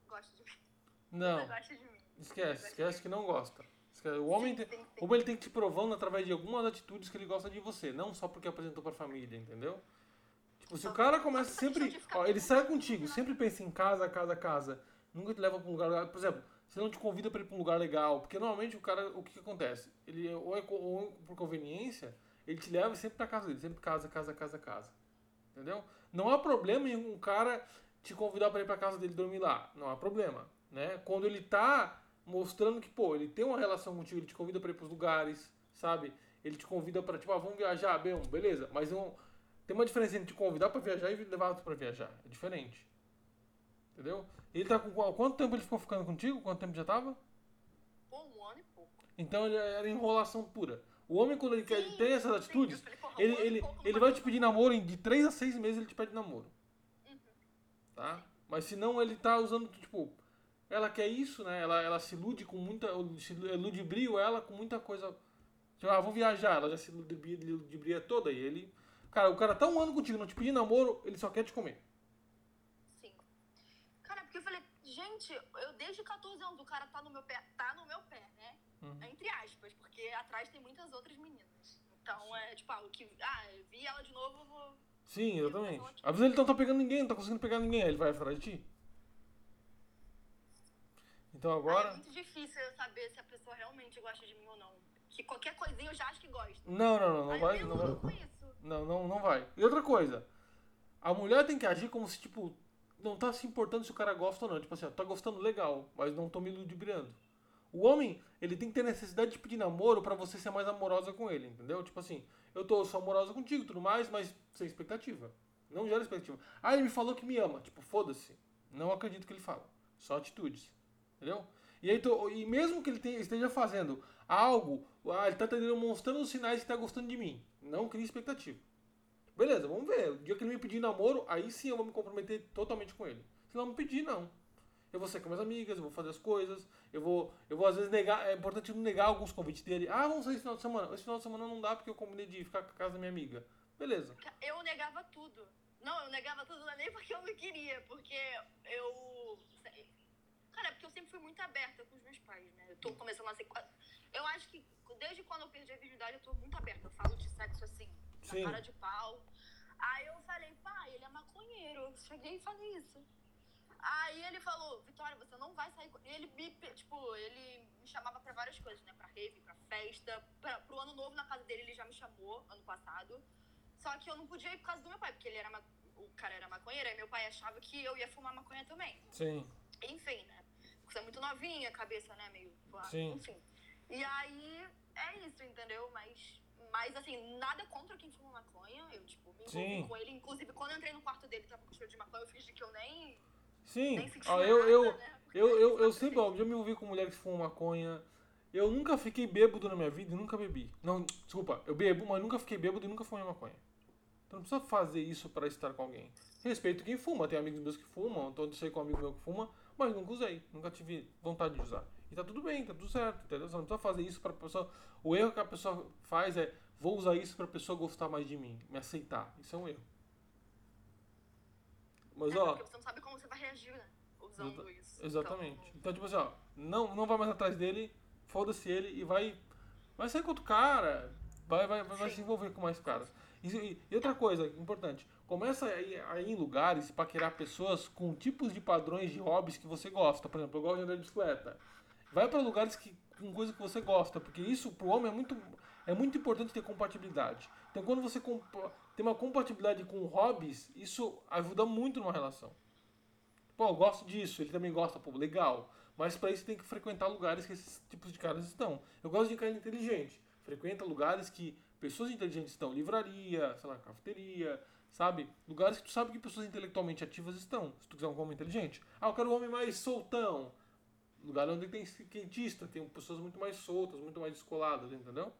gosta de mim? Não, Ele gosta de mim. esquece, esquece que não gosta. O homem tem, Sim, sim, sim. Ou ele tem que te provando através de algumas atitudes que ele gosta de você, não só porque apresentou pra família, entendeu? Se o cara começa sempre. Ó, ele sai contigo, né? sempre pensa em casa, casa, casa. Nunca te leva pra um lugar. Por exemplo, você não te convida pra ir pra um lugar legal. Porque normalmente o cara, o que, que acontece? Ele, ou, é, ou por conveniência, ele te leva sempre pra casa dele. Sempre casa, casa, casa, casa. Entendeu? Não há problema em um cara te convidar pra ir pra casa dele dormir lá. Não há problema. Né? Quando ele tá mostrando que, pô, ele tem uma relação contigo, ele te convida pra ir pros lugares, sabe? Ele te convida pra, tipo, ah, vamos viajar, bem, beleza. Mas não, tem uma diferença entre te convidar pra viajar e levar tu pra viajar. É diferente. Entendeu? Ele tá com quanto tempo ele ficou ficando contigo? Quanto tempo já tava? Um ano e pouco. Então ele era enrolação pura. O homem, quando ele, quer, Sim, tem essas sim, atitudes, ele, ele, não ele vai vai te pedir namoro em de 3 a 6 meses, ele te pede namoro. Uhum. Tá? Mas se não, ele tá usando, tipo, ela quer isso, né? Ela, ela se ilude com muita. Se ludibrio ela com muita coisa. Tipo, ah, vou viajar, ela já se ludibria, ludibria toda. E ele. Cara, o cara tá um ano contigo, não te pedir namoro, ele só quer te comer. Sim. Cara, porque eu falei, gente, eu desde 14 anos, o cara tá no meu pé, tá no meu pé, né? Uhum. Entre aspas, porque atrás tem muitas outras meninas. Então é tipo, ah, o que. Ah, vi ela de novo, eu vou. Sim, exatamente. Às vezes ele não tá pegando ninguém, não tá conseguindo pegar ninguém, aí ele vai atrás de ti. Então Ah, é agora. muito difícil eu saber se a pessoa realmente gosta de mim ou não. Que qualquer coisinha eu já acho que gosta. Não, não, não, não vai. eu Não vai. Não, não, não vai. E outra coisa, a mulher tem que agir como se, tipo, não tá se importando se o cara gosta ou não. Tipo assim, ó, tá gostando legal, mas não tô me ludibriando. O homem, ele tem que ter necessidade de pedir namoro pra você ser mais amorosa com ele, entendeu? Tipo assim, eu tô sou amorosa contigo tudo mais, mas sem expectativa. Não gera expectativa. Ah, ele me falou que me ama. Tipo, foda-se. Não acredito que ele fala. Só atitudes. Entendeu? E, aí, tô- e mesmo que ele esteja fazendo algo, ah, ele tá demonstrando os sinais que tá gostando de mim. Não cria expectativa. Beleza, vamos ver. O dia que ele me pedir namoro, aí sim eu vou me comprometer totalmente com ele. Se não me pedir, não. Eu vou sair com minhas amigas, eu vou fazer as coisas, eu vou, eu vou às vezes negar, é importante não negar alguns convites dele. Ah, vamos sair esse final de semana. Esse final de semana não dá porque eu combinei de ficar com a casa da minha amiga. Beleza. Eu negava tudo. Não, eu negava tudo não é nem porque eu não queria, porque eu. Cara, é porque eu sempre fui muito aberta com os meus pais, né? Eu tô começando a ser. Eu acho que desde quando eu perdi a virgindade, eu tô muito aberta. Eu falo de sexo assim, Sim. na cara de pau. Aí eu falei, pai, ele é maconheiro. Eu cheguei e falei isso. Aí ele falou, Vitória, você não vai sair com. Ele me, tipo, ele me chamava pra várias coisas, né? Pra rave, pra festa. Pra, pro ano novo na casa dele, ele já me chamou ano passado. Só que eu não podia ir por causa do meu pai, porque ele era ma- o cara era maconheiro, e meu pai achava que eu ia fumar maconha também. Sim. Enfim, né? Porque você é muito novinha, cabeça, né? Meio. Sim. Enfim. E aí é isso, entendeu? Mas. Mas assim, nada contra quem fuma maconha. Eu, tipo, me envolvi Sim. com ele. Inclusive, quando eu entrei no quarto dele, tava com cheiro de maconha, eu fingi que eu nem, Sim. nem senti Ó, nada, eu, eu, né? Eu, eu, eu eu sempre, ó, já me envolvi com mulheres que fumam maconha. Eu nunca fiquei bêbado na minha vida e nunca bebi. Não, desculpa, eu bebo, mas nunca fiquei bêbado e nunca fumei maconha. Então não precisa fazer isso para estar com alguém. Respeito quem fuma, tem amigos meus que fumam, então sei com um amigo meu que fuma, mas nunca usei, nunca tive vontade de usar. E tá tudo bem, tá tudo certo, entendeu? Você não precisa fazer isso pra pessoa. O erro que a pessoa faz é vou usar isso pra pessoa gostar mais de mim, me aceitar. Isso é um erro. Mas É, ó. porque você não sabe como você vai reagir, né? Usando Exata- isso. Exatamente. Então, Então, tipo assim, ó, não, não vai mais atrás dele, foda-se ele e vai. Vai sair com outro cara. Vai, vai, vai, vai se envolver com mais caras. E, e- e outra coisa importante, começa a ir, em lugares para criar pessoas com tipos de padrões de hobbies que você gosta. Por exemplo, eu gosto de andar de bicicleta. Vai para lugares que, com coisa que você gosta, porque isso pro homem é muito, é muito importante ter compatibilidade. Então quando você tem uma compatibilidade com hobbies, isso ajuda muito numa relação. Pô, eu gosto disso, ele também gosta, pô, legal. Mas para isso tem que frequentar lugares que esses tipos de caras estão. Eu gosto de cara inteligente. Frequenta lugares que pessoas inteligentes estão. Livraria, sei lá, cafeteria, sabe? Lugares que tu sabe que pessoas intelectualmente ativas estão. Se tu quiser um homem inteligente. Ah, eu quero um homem mais soltão. Lugar onde tem cientista, tem pessoas muito mais soltas, muito mais descoladas, entendeu?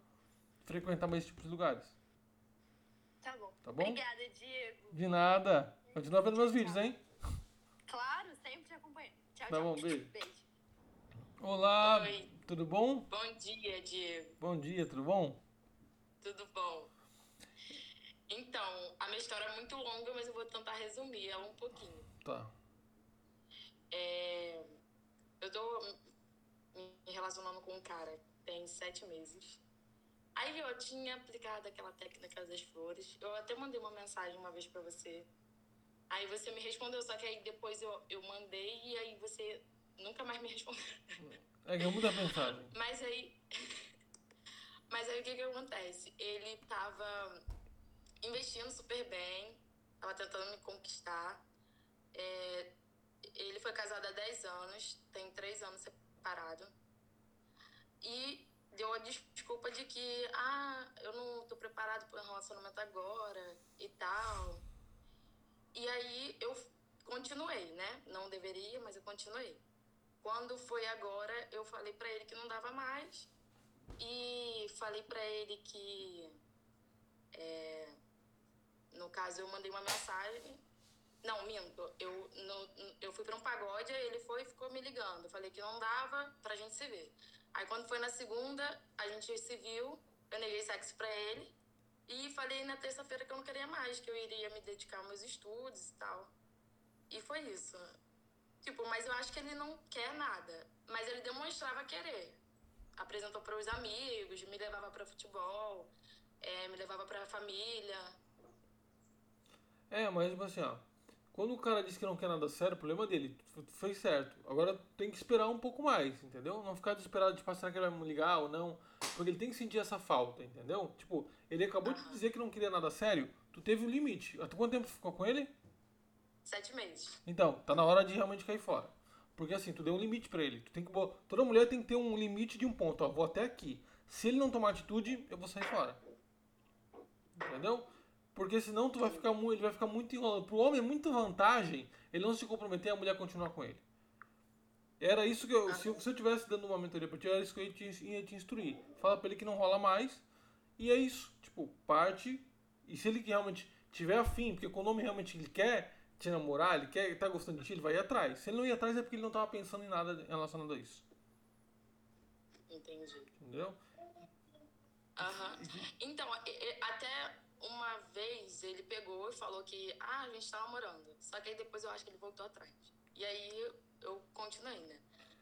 Frequentar mais esse tipo de lugares. Tá bom. Tá bom? Obrigada, Diego. De nada. Continua vendo meus vídeos, hein? Claro, sempre te acompanho. Tchau, Tá tchau. bom, beijo. Beijo. Olá, Oi. tudo bom? Bom dia, Diego. Bom dia, tudo bom? Tudo bom? Então, a minha história é muito longa, mas eu vou tentar resumir ela um pouquinho. Tá. É, eu tô me relacionando com um cara tem sete meses. Aí eu tinha aplicado aquela técnica das flores. Eu até mandei uma mensagem uma vez pra você. Aí você me respondeu, só que aí depois eu, eu mandei e aí você nunca mais me respondeu. É que eu mudo a mensagem. Mas aí. Mas aí o que que acontece? Ele tava investindo super bem, tava tentando me conquistar. É, ele foi casado há 10 anos, tem 3 anos separado. E deu a desculpa de que, ah, eu não tô preparado para um relacionamento agora e tal. E aí eu continuei, né? Não deveria, mas eu continuei. Quando foi agora, eu falei pra ele que não dava mais. E falei pra ele que. é, no caso, eu mandei uma mensagem. Não, minto. Eu, no- eu fui pra um pagode, ele foi e ficou me ligando. Eu falei que não dava pra gente se ver. Aí quando foi na segunda, a gente se viu. Eu neguei sexo pra ele. E falei na terça-feira que eu não queria mais, que eu iria me dedicar aos meus estudos e tal. E foi isso. Tipo, mas eu acho que ele não quer nada. Mas ele demonstrava querer. Apresentou para os amigos, me levava para futebol, eh, me levava para a família. É, mas tipo assim, ó. Quando o cara diz que não quer nada sério, o problema dele. Fez certo. Agora tem que esperar um pouco mais, entendeu? Não ficar desesperado de passar que ele vai me ligar ou não. Porque ele tem que sentir essa falta, entendeu? Tipo, ele acabou de dizer que não queria nada sério. Tu teve o limite. Há quanto tempo tu ficou com ele? Sete meses. Então, tá na hora de realmente cair fora. Porque assim, tu deu um limite pra ele. Tu tem que Toda mulher tem que ter um limite de um ponto. Ó, vou até aqui. Se ele não tomar atitude, eu vou sair fora. Entendeu? Porque senão tu vai ficar muito, ele vai ficar muito enrolado. Pro homem é muita vantagem ele não se comprometer e a mulher continuar com ele. Era isso que eu. Se, eu- se eu tivesse dando uma mentoria pra ti, era isso que eu ia te, ia te instruir. Fala pra ele que não rola mais. E é isso. Tipo, parte. E se ele realmente tiver afim, porque quando o homem realmente ele quer te namorar, ele quer tá gostando de ti, ele vai ir atrás. Se ele não ir atrás é porque ele não tava pensando em nada relacionado a isso. Entendi. Entendeu? Aham. Então, até uma vez ele pegou e falou que, ah, a gente tá namorando. Só que aí depois eu acho que ele voltou atrás. E aí eu continuei, né?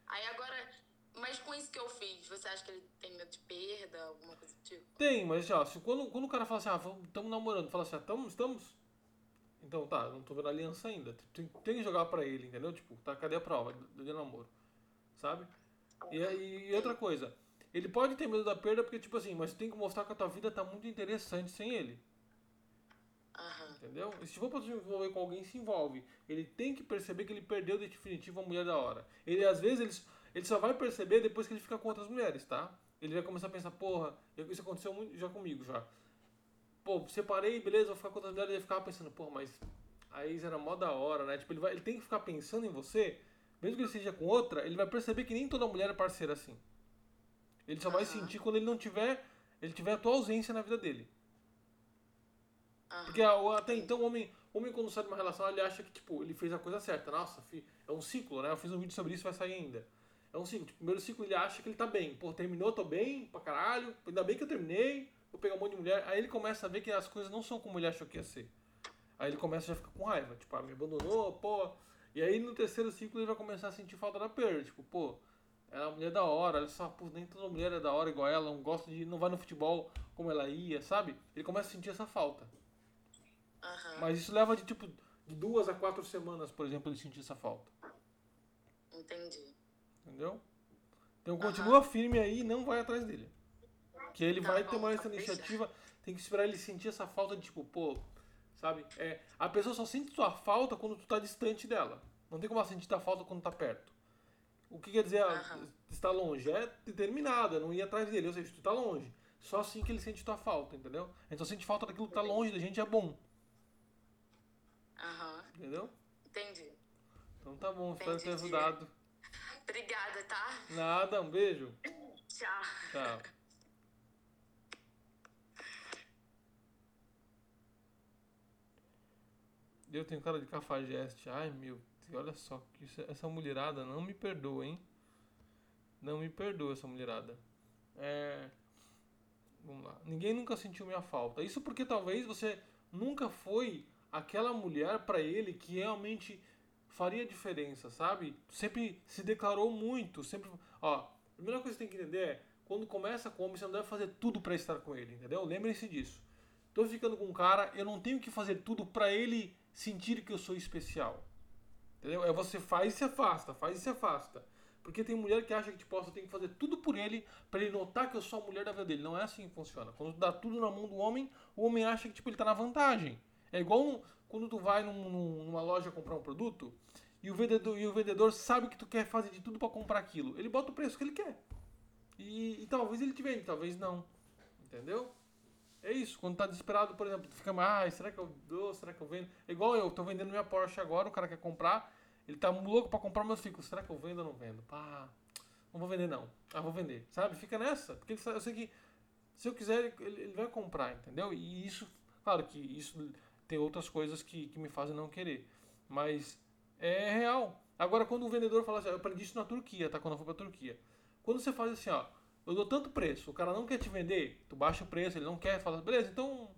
Aí agora, mas com isso que eu fiz, você acha que ele tem medo de perda, alguma coisa do tipo? Tem, mas ó, se quando, quando o cara fala assim, ah, estamos namorando, fala assim, ah, tamo, estamos? Então tá, não tô vendo aliança ainda. Tem, tem que jogar pra ele, entendeu? Tipo, tá, cadê a prova de, de namoro? Sabe? E, aí- e outra coisa, ele pode ter medo da perda porque, tipo assim, mas tem que mostrar que a tua vida tá muito interessante sem ele. Entendeu? E se for pra se envolver com alguém, se envolve. Ele tem que perceber que ele perdeu de definitivo a mulher da hora. Ele, às vezes, ele, ele só vai perceber depois que ele fica com outras mulheres, tá? Ele vai começar a pensar, porra, isso aconteceu muito já comigo já. Pô, separei, beleza, vou ficar com outras mulheres. Ele ficava pensando, porra, mas a ex era mó da hora, né? Tipo, ele, vai, ele tem que ficar pensando em você, mesmo que ele seja com outra, ele vai perceber que nem toda mulher é parceira assim. Ele só vai sentir quando ele não tiver, ele tiver a tua ausência na vida dele. Porque até então o homem, o homem quando sai de uma relação, ele acha que, tipo, ele fez a coisa certa. Nossa, fi- é um ciclo, né? Eu fiz um vídeo sobre isso, vai sair ainda. É um ciclo. Tipo, primeiro ciclo ele acha que ele tá bem. Pô, terminou, tô bem, pra caralho. Ainda bem que eu terminei, vou pegar um monte de mulher. Aí ele começa a ver que as coisas não são como ele achou que ia ser. Aí ele começa a já ficar com raiva. Tipo, ah, me abandonou, pô. E aí no terceiro ciclo ele vai começar a sentir falta da perda. Tipo, pô, ela é uma mulher da hora, olha só, pô, nem toda mulher é da hora igual ela, não gosta de. não vai no futebol como ela ia, sabe? Ele começa a sentir essa falta. Mas isso leva de tipo de duas a quatro semanas, por exemplo, ele sentir essa falta. Entendi. Entendeu? Então continua firme aí e não vai atrás dele. Que ele Tá vai bom, tomar essa pode iniciativa, tem que esperar ele sentir essa falta de tipo, pô, sabe? É, a pessoa só sente sua falta quando tu tá distante dela. Não tem como ela sentir tua falta quando tá perto. O que quer dizer ah, Aham. estar longe? É determinado, é não ir atrás dele. Ou seja, tu tá longe. Só assim que ele sente tua falta, entendeu? A gente só sente falta daquilo que tá longe da gente é bom. Entendeu? Entendi. Então tá bom, espero ter ajudado. Obrigada, tá? Nada, um beijo. Tchau. Tchau. Eu tenho cara de cafajeste. Ai, meu, olha só, isso- essa mulherada não me perdoa, hein? Não me perdoa essa mulherada. É. Vamos lá. Ninguém nunca sentiu minha falta. Isso porque talvez você nunca foi aquela mulher pra ele que realmente faria diferença, sabe? Sempre se declarou muito, sempre. Ó, a primeira coisa que você tem que entender é quando começa com homem, você não deve fazer tudo pra estar com ele, entendeu? Lembrem-se disso. Tô ficando com um cara, eu não tenho que fazer tudo pra ele sentir que eu sou especial. Entendeu? É você faz e se afasta, faz e se afasta. Porque tem mulher que acha que tipo, você tem que fazer tudo por ele pra ele notar que eu sou a mulher da vida dele. Não é assim que funciona. Quando dá tudo na mão do homem, o homem acha que tipo, ele tá na vantagem. É igual quando tu vai num- num- numa loja comprar um produto e o vendedor, e o vendedor sabe que tu quer fazer de tudo pra comprar aquilo. Ele bota o preço que ele quer. E, e talvez ele te vende, talvez não. Entendeu? É isso. Quando tá desesperado, por exemplo, tu fica, ah, será que eu dou? Será que eu vendo? É igual eu, tô vendendo minha Porsche agora, o cara quer comprar, ele tá louco pra comprar, mas eu fico, será que eu vendo ou não vendo? Pá, não vou vender não. Ah, vou vender. Sabe? Fica nessa. Porque eu sei que se eu quiser, ele, ele vai comprar, entendeu? E isso, claro que isso tem outras coisas que, que me fazem não querer. Mas é real. Agora, quando o vendedor fala assim, ó, eu aprendi isso na Turquia, tá? Quando eu fui pra Turquia. Quando você faz assim, ó, eu dou tanto preço, o cara não quer te vender, tu baixa o preço, ele não quer, fala, beleza, então.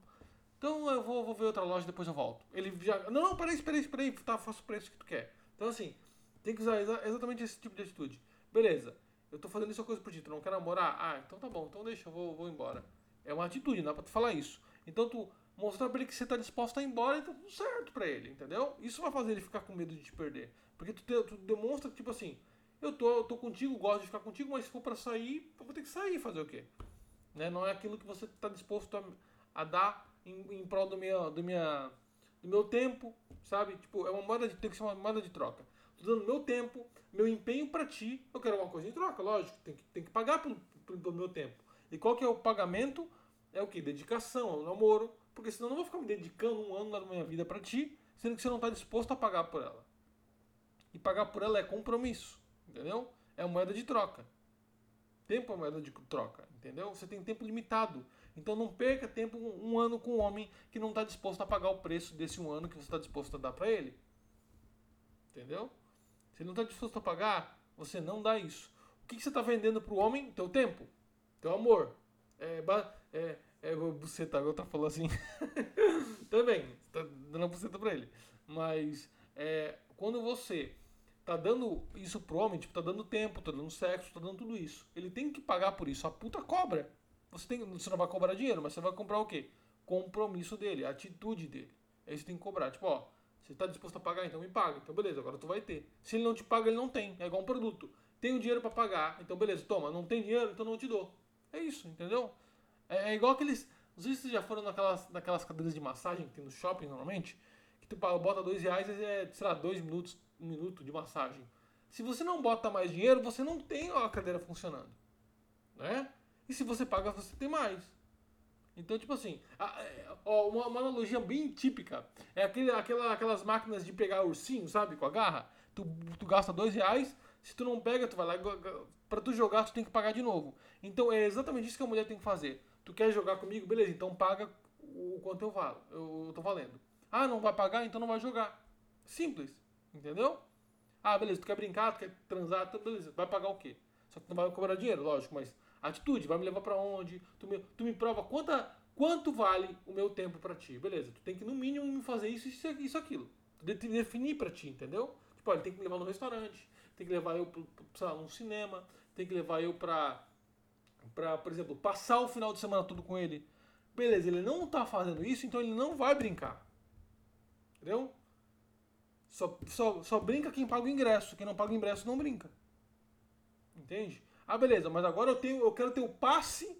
Então eu vou, vou ver outra loja depois eu volto. Ele já. Não, não, peraí, peraí, peraí, tá, faço o preço que tu quer. Então assim, tem que usar exa- exatamente esse tipo de atitude. Beleza, eu tô fazendo isso coisa por ti, tu não quer namorar? Ah, então tá bom, então deixa, eu vou, vou embora. É uma atitude, não dá pra tu falar isso. Então tu mostrar pra ele que você tá disposto a ir embora e tá tudo certo pra ele, entendeu? Isso vai fazer ele ficar com medo de te perder. Porque tu, te- tu demonstra que, tipo assim, eu tô, eu tô contigo, gosto de ficar contigo, mas se for pra sair, eu vou ter que sair fazer o quê? Né? Não é aquilo que você tá disposto a, a dar em, em prol do, meu, do, minha, do meu tempo, sabe? Tipo, é uma moeda de, tem que ser uma moeda de troca. Tô dando meu tempo, meu empenho pra ti, eu quero alguma coisa em troca, lógico. Tem que, tem que pagar pelo, pelo, meu tempo. E qual que é o pagamento? É o que? Dedicação ao namoro. Porque senão eu não vou ficar me dedicando um ano da minha vida pra ti, sendo que você não tá disposto a pagar por ela. E pagar por ela é compromisso, entendeu? É moeda de troca. Tempo é moeda de troca, entendeu? Você tem tempo limitado. Então não perca tempo um, ano com um homem que não está disposto a pagar o preço desse um ano que você está disposto a dar para ele. Entendeu? Se ele não está disposto a pagar, você não dá isso. O que, que você está vendendo para o homem? Teu tempo, teu amor. É, é, é o buceta, agora tá falando assim. Também, tá dando a buceta para ele. Mas é, quando você tá dando isso pro homem, tipo, tá dando tempo, tá dando sexo, tá dando tudo isso. Ele tem que pagar por isso. A puta cobra. Você, tem, você não vai cobrar dinheiro, mas você vai comprar o quê? Compromisso dele, atitude dele. Aí você tem que cobrar. Tipo, ó, você tá disposto a pagar, então me paga. Então beleza, agora tu vai ter. Se ele não te paga, ele não tem. É igual um produto. Tem o dinheiro pra pagar, então beleza, toma. Não tem dinheiro, então não te dou. É isso, entendeu? É, é igual aqueles. Não sei se vocês já foram naquelas, naquelas cadeiras de massagem que tem no shopping normalmente. Que tu bota dois reais e é, sei lá, dois minutos, um minuto de massagem. Se você não bota mais dinheiro, você não tem a cadeira funcionando. Né? E se você paga, você tem mais. Então, tipo assim, é, uma, uma analogia bem típica é aquele, aquela, aquelas máquinas de pegar ursinho, sabe? Com a garra. Tu, tu gasta dois reais, se tu não pega, tu vai lá. Pra tu jogar, tu tem que pagar de novo. Então é exatamente isso que a mulher tem que fazer. Tu quer jogar comigo? Beleza, então paga o, quanto eu valo, eu, tô valendo. Ah, não vai pagar, então não vai jogar. Simples, entendeu? Ah, beleza, tu quer brincar, tu quer transar, beleza, vai pagar o quê? Só que tu não vai cobrar dinheiro, lógico, mas atitude, vai me levar para onde? Tu me, tu me prova quanta, quanto vale o meu tempo para ti. Beleza, tu tem que no mínimo me fazer isso, isso, isso aquilo. Tu definir para ti, entendeu? Tipo, ele tem que me levar no restaurante, tem que levar eu, lá, num cinema, tem que levar eu pra, pra, por exemplo, passar o final de semana todo com ele. Beleza, ele não tá fazendo isso, então ele não vai brincar. Entendeu? Só, só, só brinca quem paga o ingresso. Quem não paga o ingresso não brinca. Entende? Ah, beleza, mas agora eu tenho, eu quero ter o passe.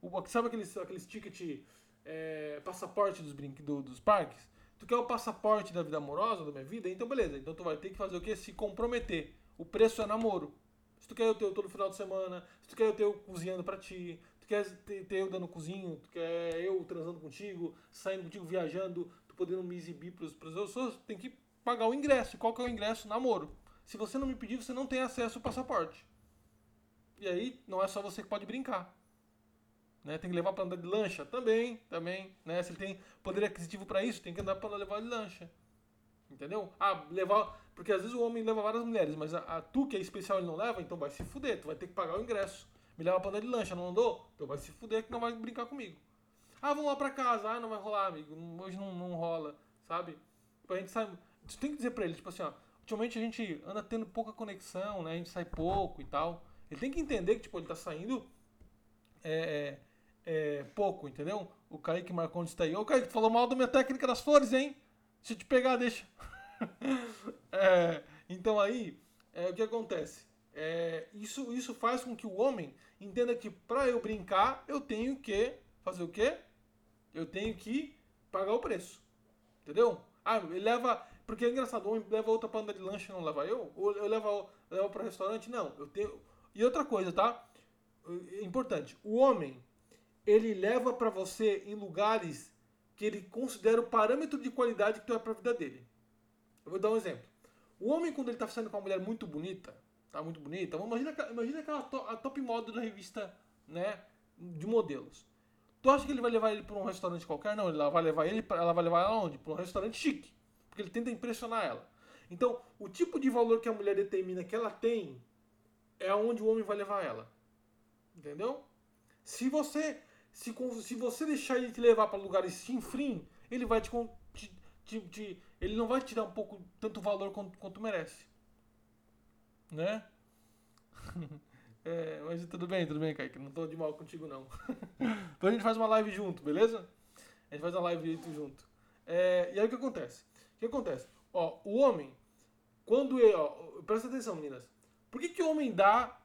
O, sabe aqueles, aqueles ticket é, passaporte dos, brinque, do, dos parques? Tu quer o passaporte da vida amorosa, da minha vida? Então beleza. Então tu vai ter que fazer o quê? Se comprometer. O preço é namoro. Se tu quer eu ter eu todo final de semana, se tu quer eu ter eu cozinhando pra ti, tu quer ter, eu dando cozinho, tu quer eu transando contigo, saindo contigo, viajando, tu podendo me exibir pros, pros outros, tem que pagar o ingresso. Qual que é o ingresso? Namoro. Se você não me pedir, você não tem acesso ao passaporte. E aí, não é só você que pode brincar. Né? Tem que levar para andar de lancha? Também, também. Né? Se ele tem poder aquisitivo para isso, tem que andar para levar de lancha. Entendeu? Ah, levar. Porque às vezes o homem leva várias mulheres, mas a, a, tu que é especial ele não leva, então vai se fuder, tu vai ter que pagar o ingresso. Me leva pra andar de lancha, não andou? Então vai se fuder que não vai brincar comigo. Ah, vamos lá pra casa. Ah, não vai rolar, amigo. Hoje não, não rola, sabe? Tipo, a gente sai. Tu tem que dizer pra ele, tipo assim, ó. Ultimamente a gente anda tendo pouca conexão, né? A gente sai pouco e tal. Ele tem que entender que, tipo, ele tá saindo. É, é, é pouco, entendeu? O Kaique Marcondes tá aí. Ô, Kaique, falou mal da minha técnica das flores, hein? Se eu te pegar, deixa. é, então aí, é, o que acontece? É, isso, isso faz com que o homem entenda que para eu brincar, eu tenho que fazer o quê? Eu tenho que pagar o preço. Entendeu? Ah, ele leva. Porque é engraçado, o homem leva outra panda de lanche não leva eu? Ou eu levo, levo para restaurante? Não. Eu tenho. E outra coisa, tá? É importante. O homem, ele leva para você em lugares que ele considera o parâmetro de qualidade que tu é para a vida dele. Eu vou dar um exemplo. O homem, quando ele está saindo com uma mulher muito bonita, tá muito bonita, imagina, imagina aquela to, a top model da revista, né, de modelos. Tu acha que ele vai levar ele para um restaurante qualquer? Não, ela vai levar ele, ela vai levar ela onde? Para um restaurante chique, porque ele tenta impressionar ela. Então, o tipo de valor que a mulher determina que ela tem é onde o homem vai levar ela. Entendeu? Se você se, se você deixar ele te levar para lugares chinfrim, ele vai te, te, te, Ele não vai te dar um pouco tanto valor quanto, quanto merece. Né? é, mas tudo bem, tudo bem, Kaique. Não tô de mal contigo, não. então a gente faz uma live junto, beleza? A gente faz uma live junto. É, e aí o que acontece? O que acontece? Ó, o homem, quando ele. Ó, presta atenção, meninas. Por que, que o homem dá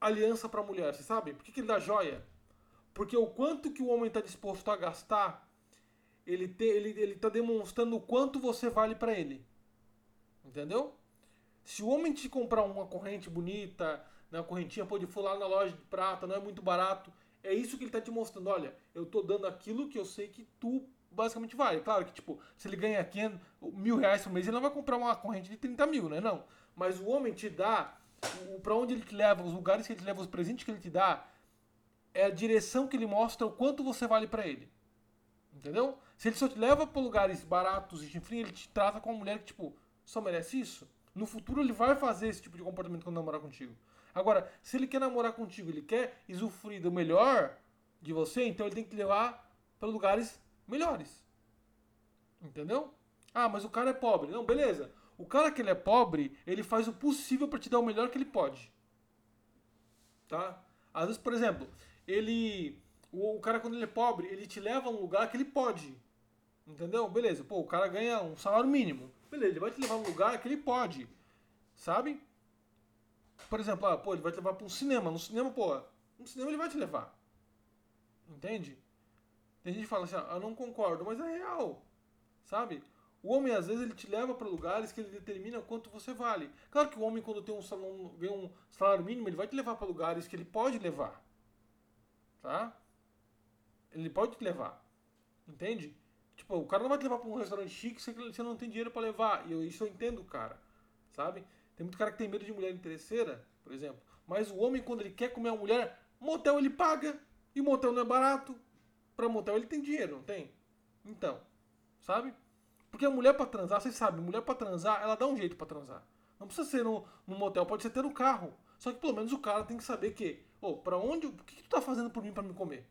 aliança pra mulher? Você sabe? Por que, que ele dá joia? Porque o quanto que o homem está disposto a gastar, ele está ele, ele tá demonstrando o quanto você vale para ele. Entendeu? Se o homem te comprar uma corrente bonita, né, uma correntinha, pode for lá na loja de prata, não é muito barato, é isso que ele está te mostrando. Olha, eu tô dando aquilo que eu sei que tu basicamente vale. Claro que, tipo, se ele ganha 500, mil reais por mês, ele não vai comprar uma corrente de 30 mil, né? Não. Mas o homem te dá, para onde ele te leva, os lugares que ele te leva, os presentes que ele te dá, é a direção que ele mostra o quanto você vale para ele. Entendeu? Se ele só te leva para lugares baratos e enfim, ele te trata com uma mulher que, tipo, só merece isso. No futuro ele vai fazer esse tipo de comportamento quando namorar contigo. Agora, se ele quer namorar contigo, ele quer usufruir do melhor de você, então ele tem que te levar para lugares melhores. Entendeu? Ah, mas o cara é pobre. Não, beleza. O cara que ele é pobre, ele faz o possível para te dar o melhor que ele pode. Tá? Às vezes, por exemplo, ele. O, o, cara, quando ele é pobre, ele te leva a um lugar que ele pode. Entendeu? Beleza. Pô, o cara ganha um salário mínimo. Beleza, ele vai te levar a um lugar que ele pode. Sabe? Por exemplo, ah, pô, ele vai te levar para um cinema. No cinema, pô, no cinema ele vai te levar. Entende? Tem gente que fala assim, ah, eu não concordo, mas é real. Sabe? O homem, às vezes, ele te leva para lugares que ele determina quanto você vale. Claro que o homem, quando tem um ganha um salário mínimo, ele vai te levar para lugares que ele pode levar. Tá? Ele pode te levar. Entende? Tipo, o cara não vai te levar para um restaurante chique se você não tem dinheiro para levar. E eu, isso eu entendo, cara. Sabe? Tem muito cara que tem medo de mulher interesseira, por exemplo. Mas o homem, quando ele quer comer uma mulher, motel ele paga. E motel não é barato. Para motel ele tem dinheiro, não tem? Então, sabe? Porque a mulher pra transar, vocês sabem, mulher pra transar, ela dá um jeito pra transar. Não precisa ser no, motel, pode ser até no carro. Só que pelo menos o cara tem que saber que, ô, oh, pra onde, o que, que tu tá fazendo por mim pra me comer?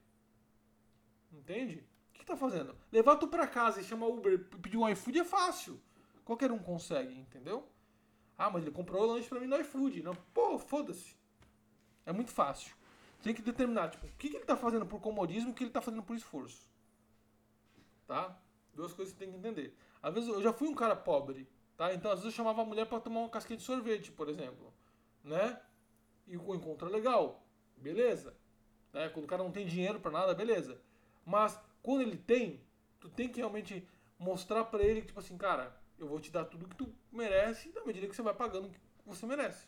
Entende? O que, tá fazendo? Levar tu pra casa e chamar Uber, pedir um iFood é fácil. Qualquer um consegue, entendeu? Ah, mas ele comprou o lanche pra mim no iFood. Não, pô, foda-se. É muito fácil. Tem que determinar, tipo, o que, que ele tá fazendo por comodismo e o que ele tá fazendo por esforço. Tá? Duas coisas que você tem que entender. Às vezes eu já fui um cara pobre, tá? Então às vezes eu chamava a mulher para tomar uma casquinha de sorvete, por exemplo, né? E o encontro é legal, beleza? Né? Quando o cara não tem dinheiro para nada, beleza. Mas quando ele tem, tu tem que realmente mostrar para ele que tipo assim, cara, eu vou te dar tudo que tu merece na medida que você vai pagando o que você merece.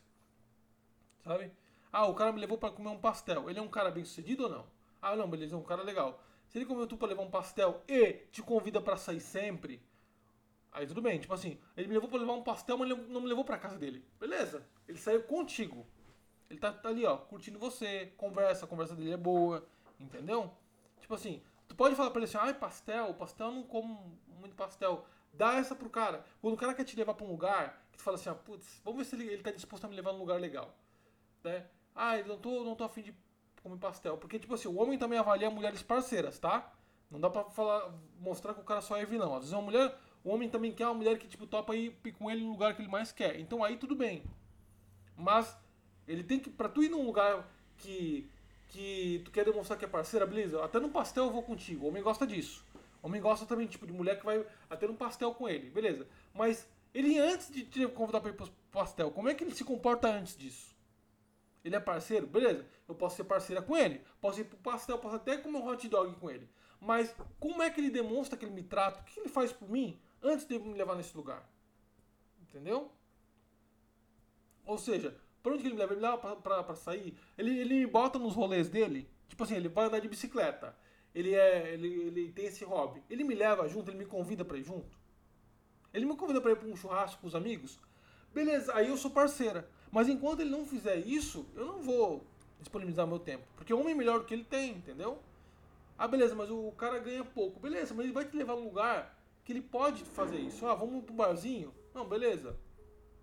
Sabe? Ah, o cara me levou para comer um pastel. Ele é um cara bem sucedido ou não? Ah, não, beleza, é um cara legal. Se ele convidou tu pra levar um pastel e te convida para sair sempre, aí tudo bem. Tipo assim, ele me levou pra levar um pastel, mas não me levou pra casa dele. Beleza, ele saiu contigo. Ele tá, tá ali, ó, curtindo você, conversa, a conversa dele é boa, entendeu? Tipo assim, tu pode falar pra ele assim, ai, pastel, pastel não como muito pastel. Dá essa pro cara. Quando o cara quer te levar pra um lugar, que tu fala assim, ah, putz, vamos ver se ele, ele tá disposto a me levar num lugar legal. Né? Ah, eu não tô, não tô afim de comer pastel. Porque, tipo assim, o homem também avalia mulheres parceiras, tá? Não dá pra falar, mostrar que o cara só é vilão. Às vezes uma mulher, o homem também quer uma mulher que, tipo, topa ir com ele no lugar que ele mais quer. Então aí tudo bem. Mas ele tem que, pra tu ir num lugar que, que tu quer demonstrar que é parceira, beleza? Até no pastel eu vou contigo. O homem gosta disso. O homem gosta também, tipo, de mulher que vai até no pastel com ele, beleza? Mas ele antes de te convidar pra ir pro pastel, como é que ele se comporta antes disso? Ele é parceiro? Beleza. Eu posso ser parceira com ele. Posso ir pro pastel, posso até comer um hot dog com ele. Mas como é que ele demonstra que ele me trata? O que ele faz por mim antes de me levar nesse lugar? Entendeu? Ou seja, por onde que ele me leva? Ele me leva pra, pra, pra, sair. Ele, ele me bota nos rolês dele. Tipo assim, ele vai andar de bicicleta. Ele, é, ele, ele tem esse hobby. Ele me leva junto, ele me convida pra ir junto. Ele me convida pra ir pra um churrasco com os amigos. Beleza, aí eu sou parceira. Mas enquanto ele não fizer isso, eu não vou disponibilizar meu tempo. Porque o homem é melhor do que ele tem, entendeu? Ah, beleza, mas o cara ganha pouco. Beleza, mas ele vai te levar num lugar que ele pode fazer isso. Ah, vamos pro barzinho? Não, beleza.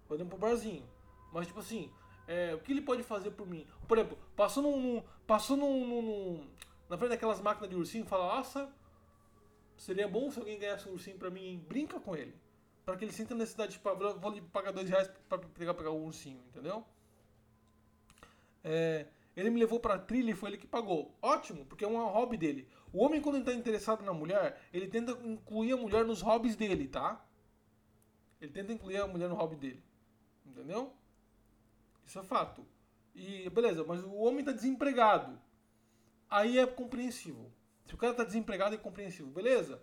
Podemos pro barzinho. Mas, tipo assim, é, o que ele pode fazer por mim? Por exemplo, passou num. passou num, num, num, na frente daquelas máquinas de ursinho fala: Nossa, seria bom se alguém ganhasse um ursinho pra mim. Brinca com ele para que ele sinta a necessidade de tipo, vou lhe pagar dois reais para pegar, pegar o ursinho, entendeu? É, ele me levou para trilha e foi ele que pagou. Ótimo, porque é um hobby dele. O homem, quando está interessado na mulher, ele tenta incluir a mulher nos hobbies dele, tá? Ele tenta incluir a mulher no hobby dele. Entendeu? Isso é fato. E beleza, mas o homem está desempregado. Aí é compreensível. Se o cara está desempregado é compreensível. Beleza?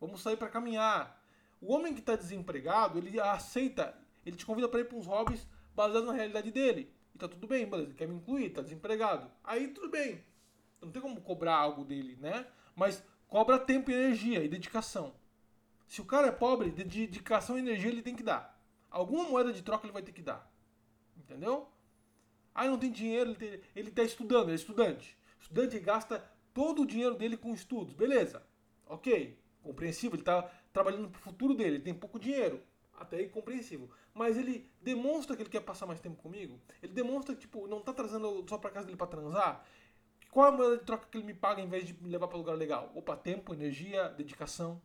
Vamos sair para caminhar. O homem que está desempregado, ele aceita, ele te convida para ir para uns hobbies baseados na realidade dele. E tá tudo bem, beleza, ele quer me incluir, tá desempregado. Aí tudo bem. Não tem como cobrar algo dele, né? Mas cobra tempo e energia e dedicação. Se o cara é pobre, de dedicação e energia ele tem que dar. Alguma moeda de troca ele vai ter que dar. Entendeu? Ah, não tem dinheiro, ele, tem, ele tá estudando, ele é estudante. Estudante gasta todo o dinheiro dele com estudos, beleza. Ok, compreensível, ele tá trabalhando para o futuro dele, ele tem pouco dinheiro. Até aí compreensível. Mas ele demonstra que ele quer passar mais tempo comigo. Ele demonstra que, tipo, não tá trazendo só pra casa dele pra transar. Qual é a moeda de troca que ele me paga em vez de me levar para lugar legal? Opa, tempo, energia, dedicação.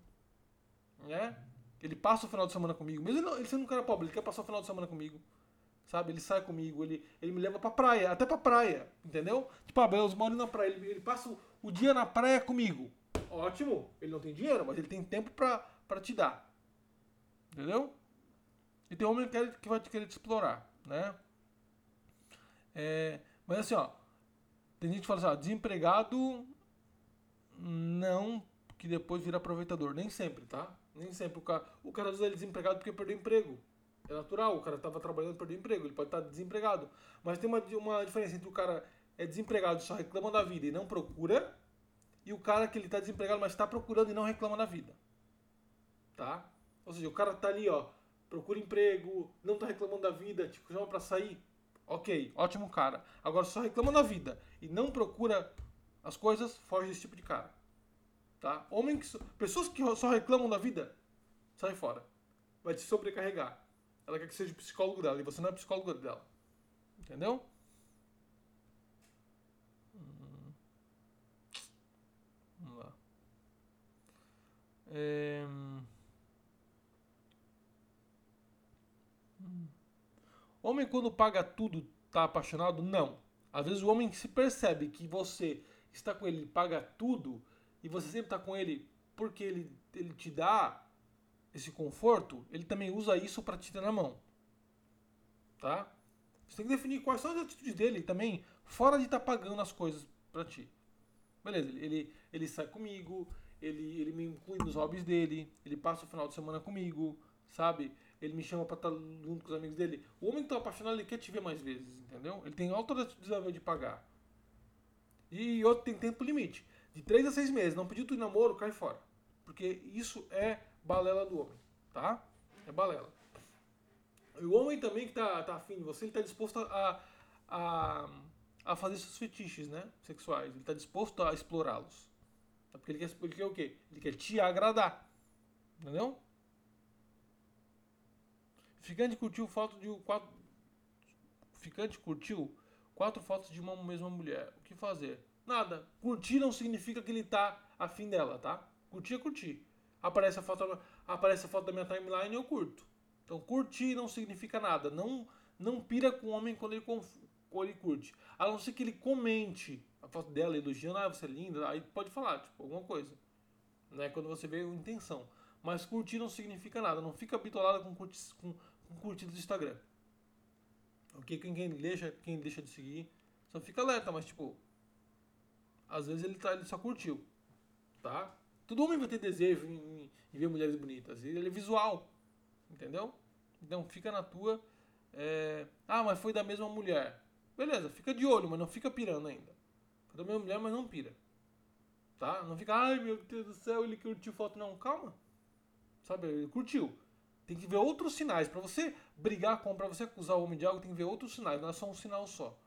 Né? Ele passa o final de semana comigo. Mesmo ele sendo um cara pobre, ele quer passar o final de semana comigo. Sabe? Ele sai comigo, ele, ele me leva pra praia, até pra praia. Entendeu? Tipo, ah, eu moro na praia, ele, ele passa o, o dia na praia comigo. Ótimo, ele não tem dinheiro, mas ele tem tempo pra, para te dar. Entendeu? E tem homem que, que vai te querer te explorar, né? É, mas assim, ó, tem gente que fala assim, ó, desempregado não, que depois vira aproveitador. Nem sempre, tá? Nem sempre. O cara, o cara às vezes é desempregado porque perdeu emprego. É natural, o cara estava trabalhando perdeu emprego, ele pode estar tá desempregado. Mas tem uma, uma diferença entre o cara é desempregado só reclama da vida e não procura, e o cara que ele está desempregado, mas está procurando e não reclama da vida tá? Ou seja, o cara tá ali, ó, procura emprego, não tá reclamando da vida, tipo, chama pra sair. Ok, ótimo cara. Agora só reclama da vida e não procura as coisas, foge desse tipo de cara. Tá? Homem que, pessoas que só reclamam da vida, sai fora. Vai te sobrecarregar. Ela quer que seja o psicólogo dela e você não é psicólogo dela. Entendeu? Hum. Vamos lá. É... Hum. Homem quando paga tudo tá apaixonado? Não. Às vezes o homem se percebe que você está com ele, paga tudo e você sempre está com ele porque ele, ele te dá esse conforto, ele também usa isso para te ter na mão. Tá? Você tem que definir quais são as atitudes dele também, fora de estar tá pagando as coisas para ti. Beleza, ele, ele sai comigo, ele, ele me inclui nos hobbies dele, ele passa o final de semana comigo, sabe? Ele me chama pra estar tá junto com os amigos dele. O homem que tá apaixonado, ele quer te ver mais vezes, entendeu? Ele tem alto desafio de pagar. E outro tem tempo limite. De 3 a 6 meses. Não pediu tu namoro, cai fora. Porque isso é balela do homem, tá? É balela. E o homem também que tá, tá afim de você, ele tá disposto a, a, a fazer seus fetiches, né? Sexuais. Ele tá disposto a explorá-los. Porque ele quer, ele quer o quê? Ele quer te agradar. Entendeu? Ficante curtiu foto de quatro. Ficante curtiu quatro fotos de uma mesma mulher. O que fazer? Nada. Curtir não significa que ele tá afim dela, tá? Curtir é curtir. Aparece a foto, aparece a foto da minha timeline e eu curto. Então curtir não significa nada. Não não pira com o homem quando ele, quando ele curte. A não ser que ele comente a foto dela elogiando, ah, você é linda, aí pode falar, tipo, alguma coisa. Né? Quando você vê a intenção. Mas curtir não significa nada. Não fica bitolado com, curti, com, com curtidas do Instagram. Ok? Quem, quem deixa, quem deixa de seguir, só fica alerta, mas tipo, às vezes ele, tá, ele só curtiu, tá? Todo homem vai ter desejo em, em ver mulheres bonitas. Ele é visual. Entendeu? Então fica na tua. É... Ah, mas foi da mesma mulher. Beleza, fica de olho, mas não fica pirando ainda. Foi da mesma mulher, mas não pira. Tá? Não fica, ai meu Deus do céu, ele curtiu foto. Não, calma. Sabe, ele curtiu. Tem que ver outros sinais. Para você brigar com, para você acusar o homem de algo, tem que ver outros sinais. Não é só um sinal só.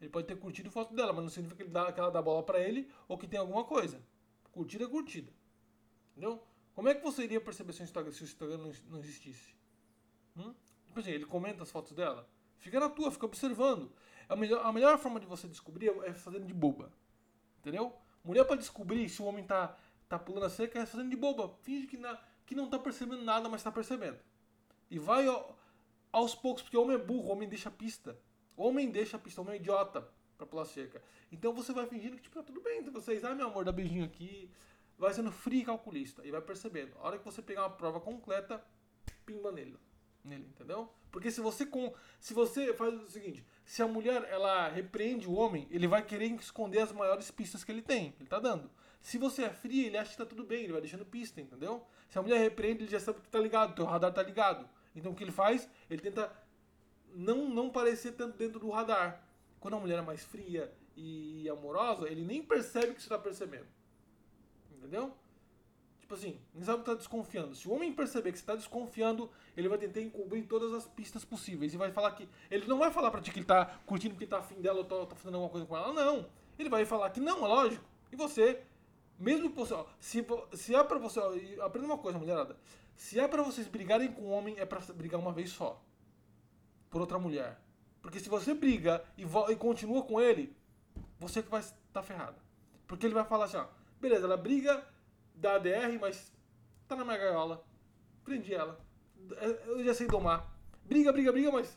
Ele pode ter curtido foto dela, mas não significa que, ele dá, que ela dá bola para ele ou que tem alguma coisa. Curtida é curtida. Entendeu? Como é que você iria perceber se o Instagram, se o Instagram não, existisse? Hum? Tipo assim, ele comenta as fotos dela. Fica na tua, fica observando. A melhor, a melhor forma de você descobrir é fazendo de boba. Entendeu? Mulher para descobrir se o homem tá, tá pulando a cerca é fazendo de boba. Finge que, na, que não tá percebendo nada, mas tá percebendo. E vai ao, aos poucos, porque o homem é burro, o homem deixa pista. O homem deixa pista, o homem é idiota pra pular cerca. Então você vai fingindo que, tipo, tá tudo bem entre vocês. Ah, meu amor, dá beijinho aqui vai sendo frio e calculista e vai percebendo. A hora que você pegar uma prova completa, pimba nele, nele, entendeu? Porque se você com, se você faz o seguinte, se a mulher ela repreende o homem, ele vai querer esconder as maiores pistas que ele tem, ele tá dando. Se você é frio, ele acha que tá tudo bem, ele vai deixando pista, entendeu? Se a mulher repreende, ele já sabe que tá ligado, teu radar tá ligado. Então o que ele faz? Ele tenta não não parecer tanto dentro do radar. Quando a mulher é mais fria e amorosa, ele nem percebe que você está percebendo. Entendeu? Tipo assim, que tá desconfiando. Se o homem perceber que você tá desconfiando, ele vai tentar encobrir todas as pistas possíveis. E vai falar que. Ele não vai falar pra ti que ele tá curtindo porque tá afim dela ou tá, tá fazendo alguma coisa com ela. Não. Ele vai falar que não, é lógico. E você, mesmo você. Ó, se, se é pra você. Ó, aprenda uma coisa, mulherada. Se é pra vocês brigarem com o homem, é pra brigar uma vez só. Por outra mulher. Porque se você briga e, e continua com ele, você que vai estar tá ferrado. Porque ele vai falar assim, ó. Beleza, ela briga da ADR, mas tá na minha gaiola. Prendi ela. Eu já sei domar. Briga, briga, briga, mas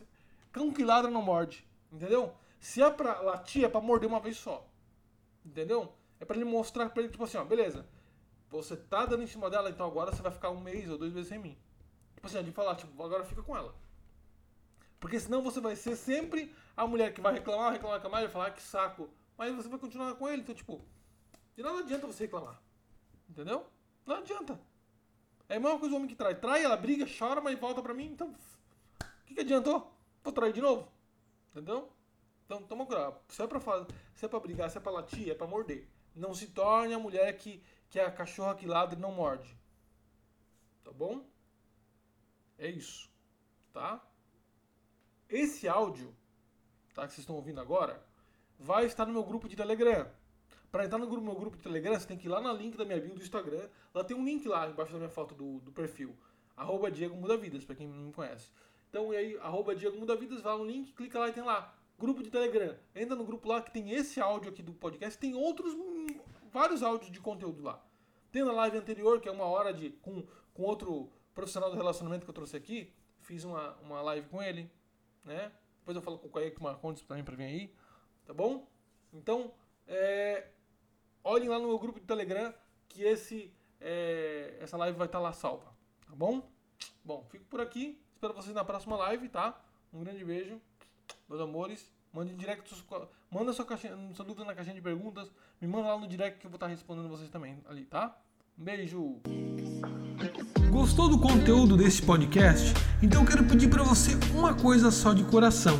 cão que ladra não morde. Entendeu? Se é pra latir, é pra morder uma vez só. Entendeu? É pra ele mostrar pra ele, tipo assim, ó, beleza. Você tá dando em cima dela, então agora você vai ficar um mês ou dois meses sem mim. Tipo assim, de falar, tipo, agora fica com ela. Porque senão você vai ser sempre a mulher que vai reclamar, reclamar, reclamar e falar, ah, que saco. Mas você vai continuar com ele, então, tipo, de nada adianta você reclamar. Entendeu? Não adianta. É a mesma coisa o homem que trai. Trai, ela briga, chora, mas volta pra mim. Então, o que, que adiantou? Vou trair de novo. Entendeu? Então, toma cuidado. Se é pra, fazer, se é pra brigar, se é pra latir, é pra morder. Não se torne a mulher que, que é a cachorra que ladra e não morde. Tá bom? É isso. Tá? Esse áudio, tá? Que vocês estão ouvindo agora, vai estar no meu grupo de Telegram. Pra entrar no grupo, meu grupo de Telegram, você tem que ir lá no link da minha bio do Instagram. Lá tem um link lá embaixo da minha foto do, do perfil. Arroba Diego Muda Vidas, pra quem não me conhece. Então, e aí, arroba Diego Muda Vidas, vai no link, clica lá e tem lá. Grupo de Telegram. Entra no grupo lá que tem esse áudio aqui do podcast. Tem outros, vários áudios de conteúdo lá. Tem na live anterior, que é uma hora de com, com outro profissional do relacionamento que eu trouxe aqui. Fiz uma, uma live com ele, né? Depois eu falo com o Kaique Marcondes também pra vir aí, tá bom? Então, é, olhem lá no meu grupo de Telegram que esse, é, essa live vai estar lá salva, tá bom? Bom, fico por aqui. Espero vocês na próxima live, tá? Um grande beijo, meus amores. Mande direct, manda sua, caixinha, sua dúvida na caixinha de perguntas. Me manda lá no direct que eu vou estar respondendo vocês também ali, tá? Um beijo! Gostou do conteúdo desse podcast? Então quero pedir para você uma coisa só de coração.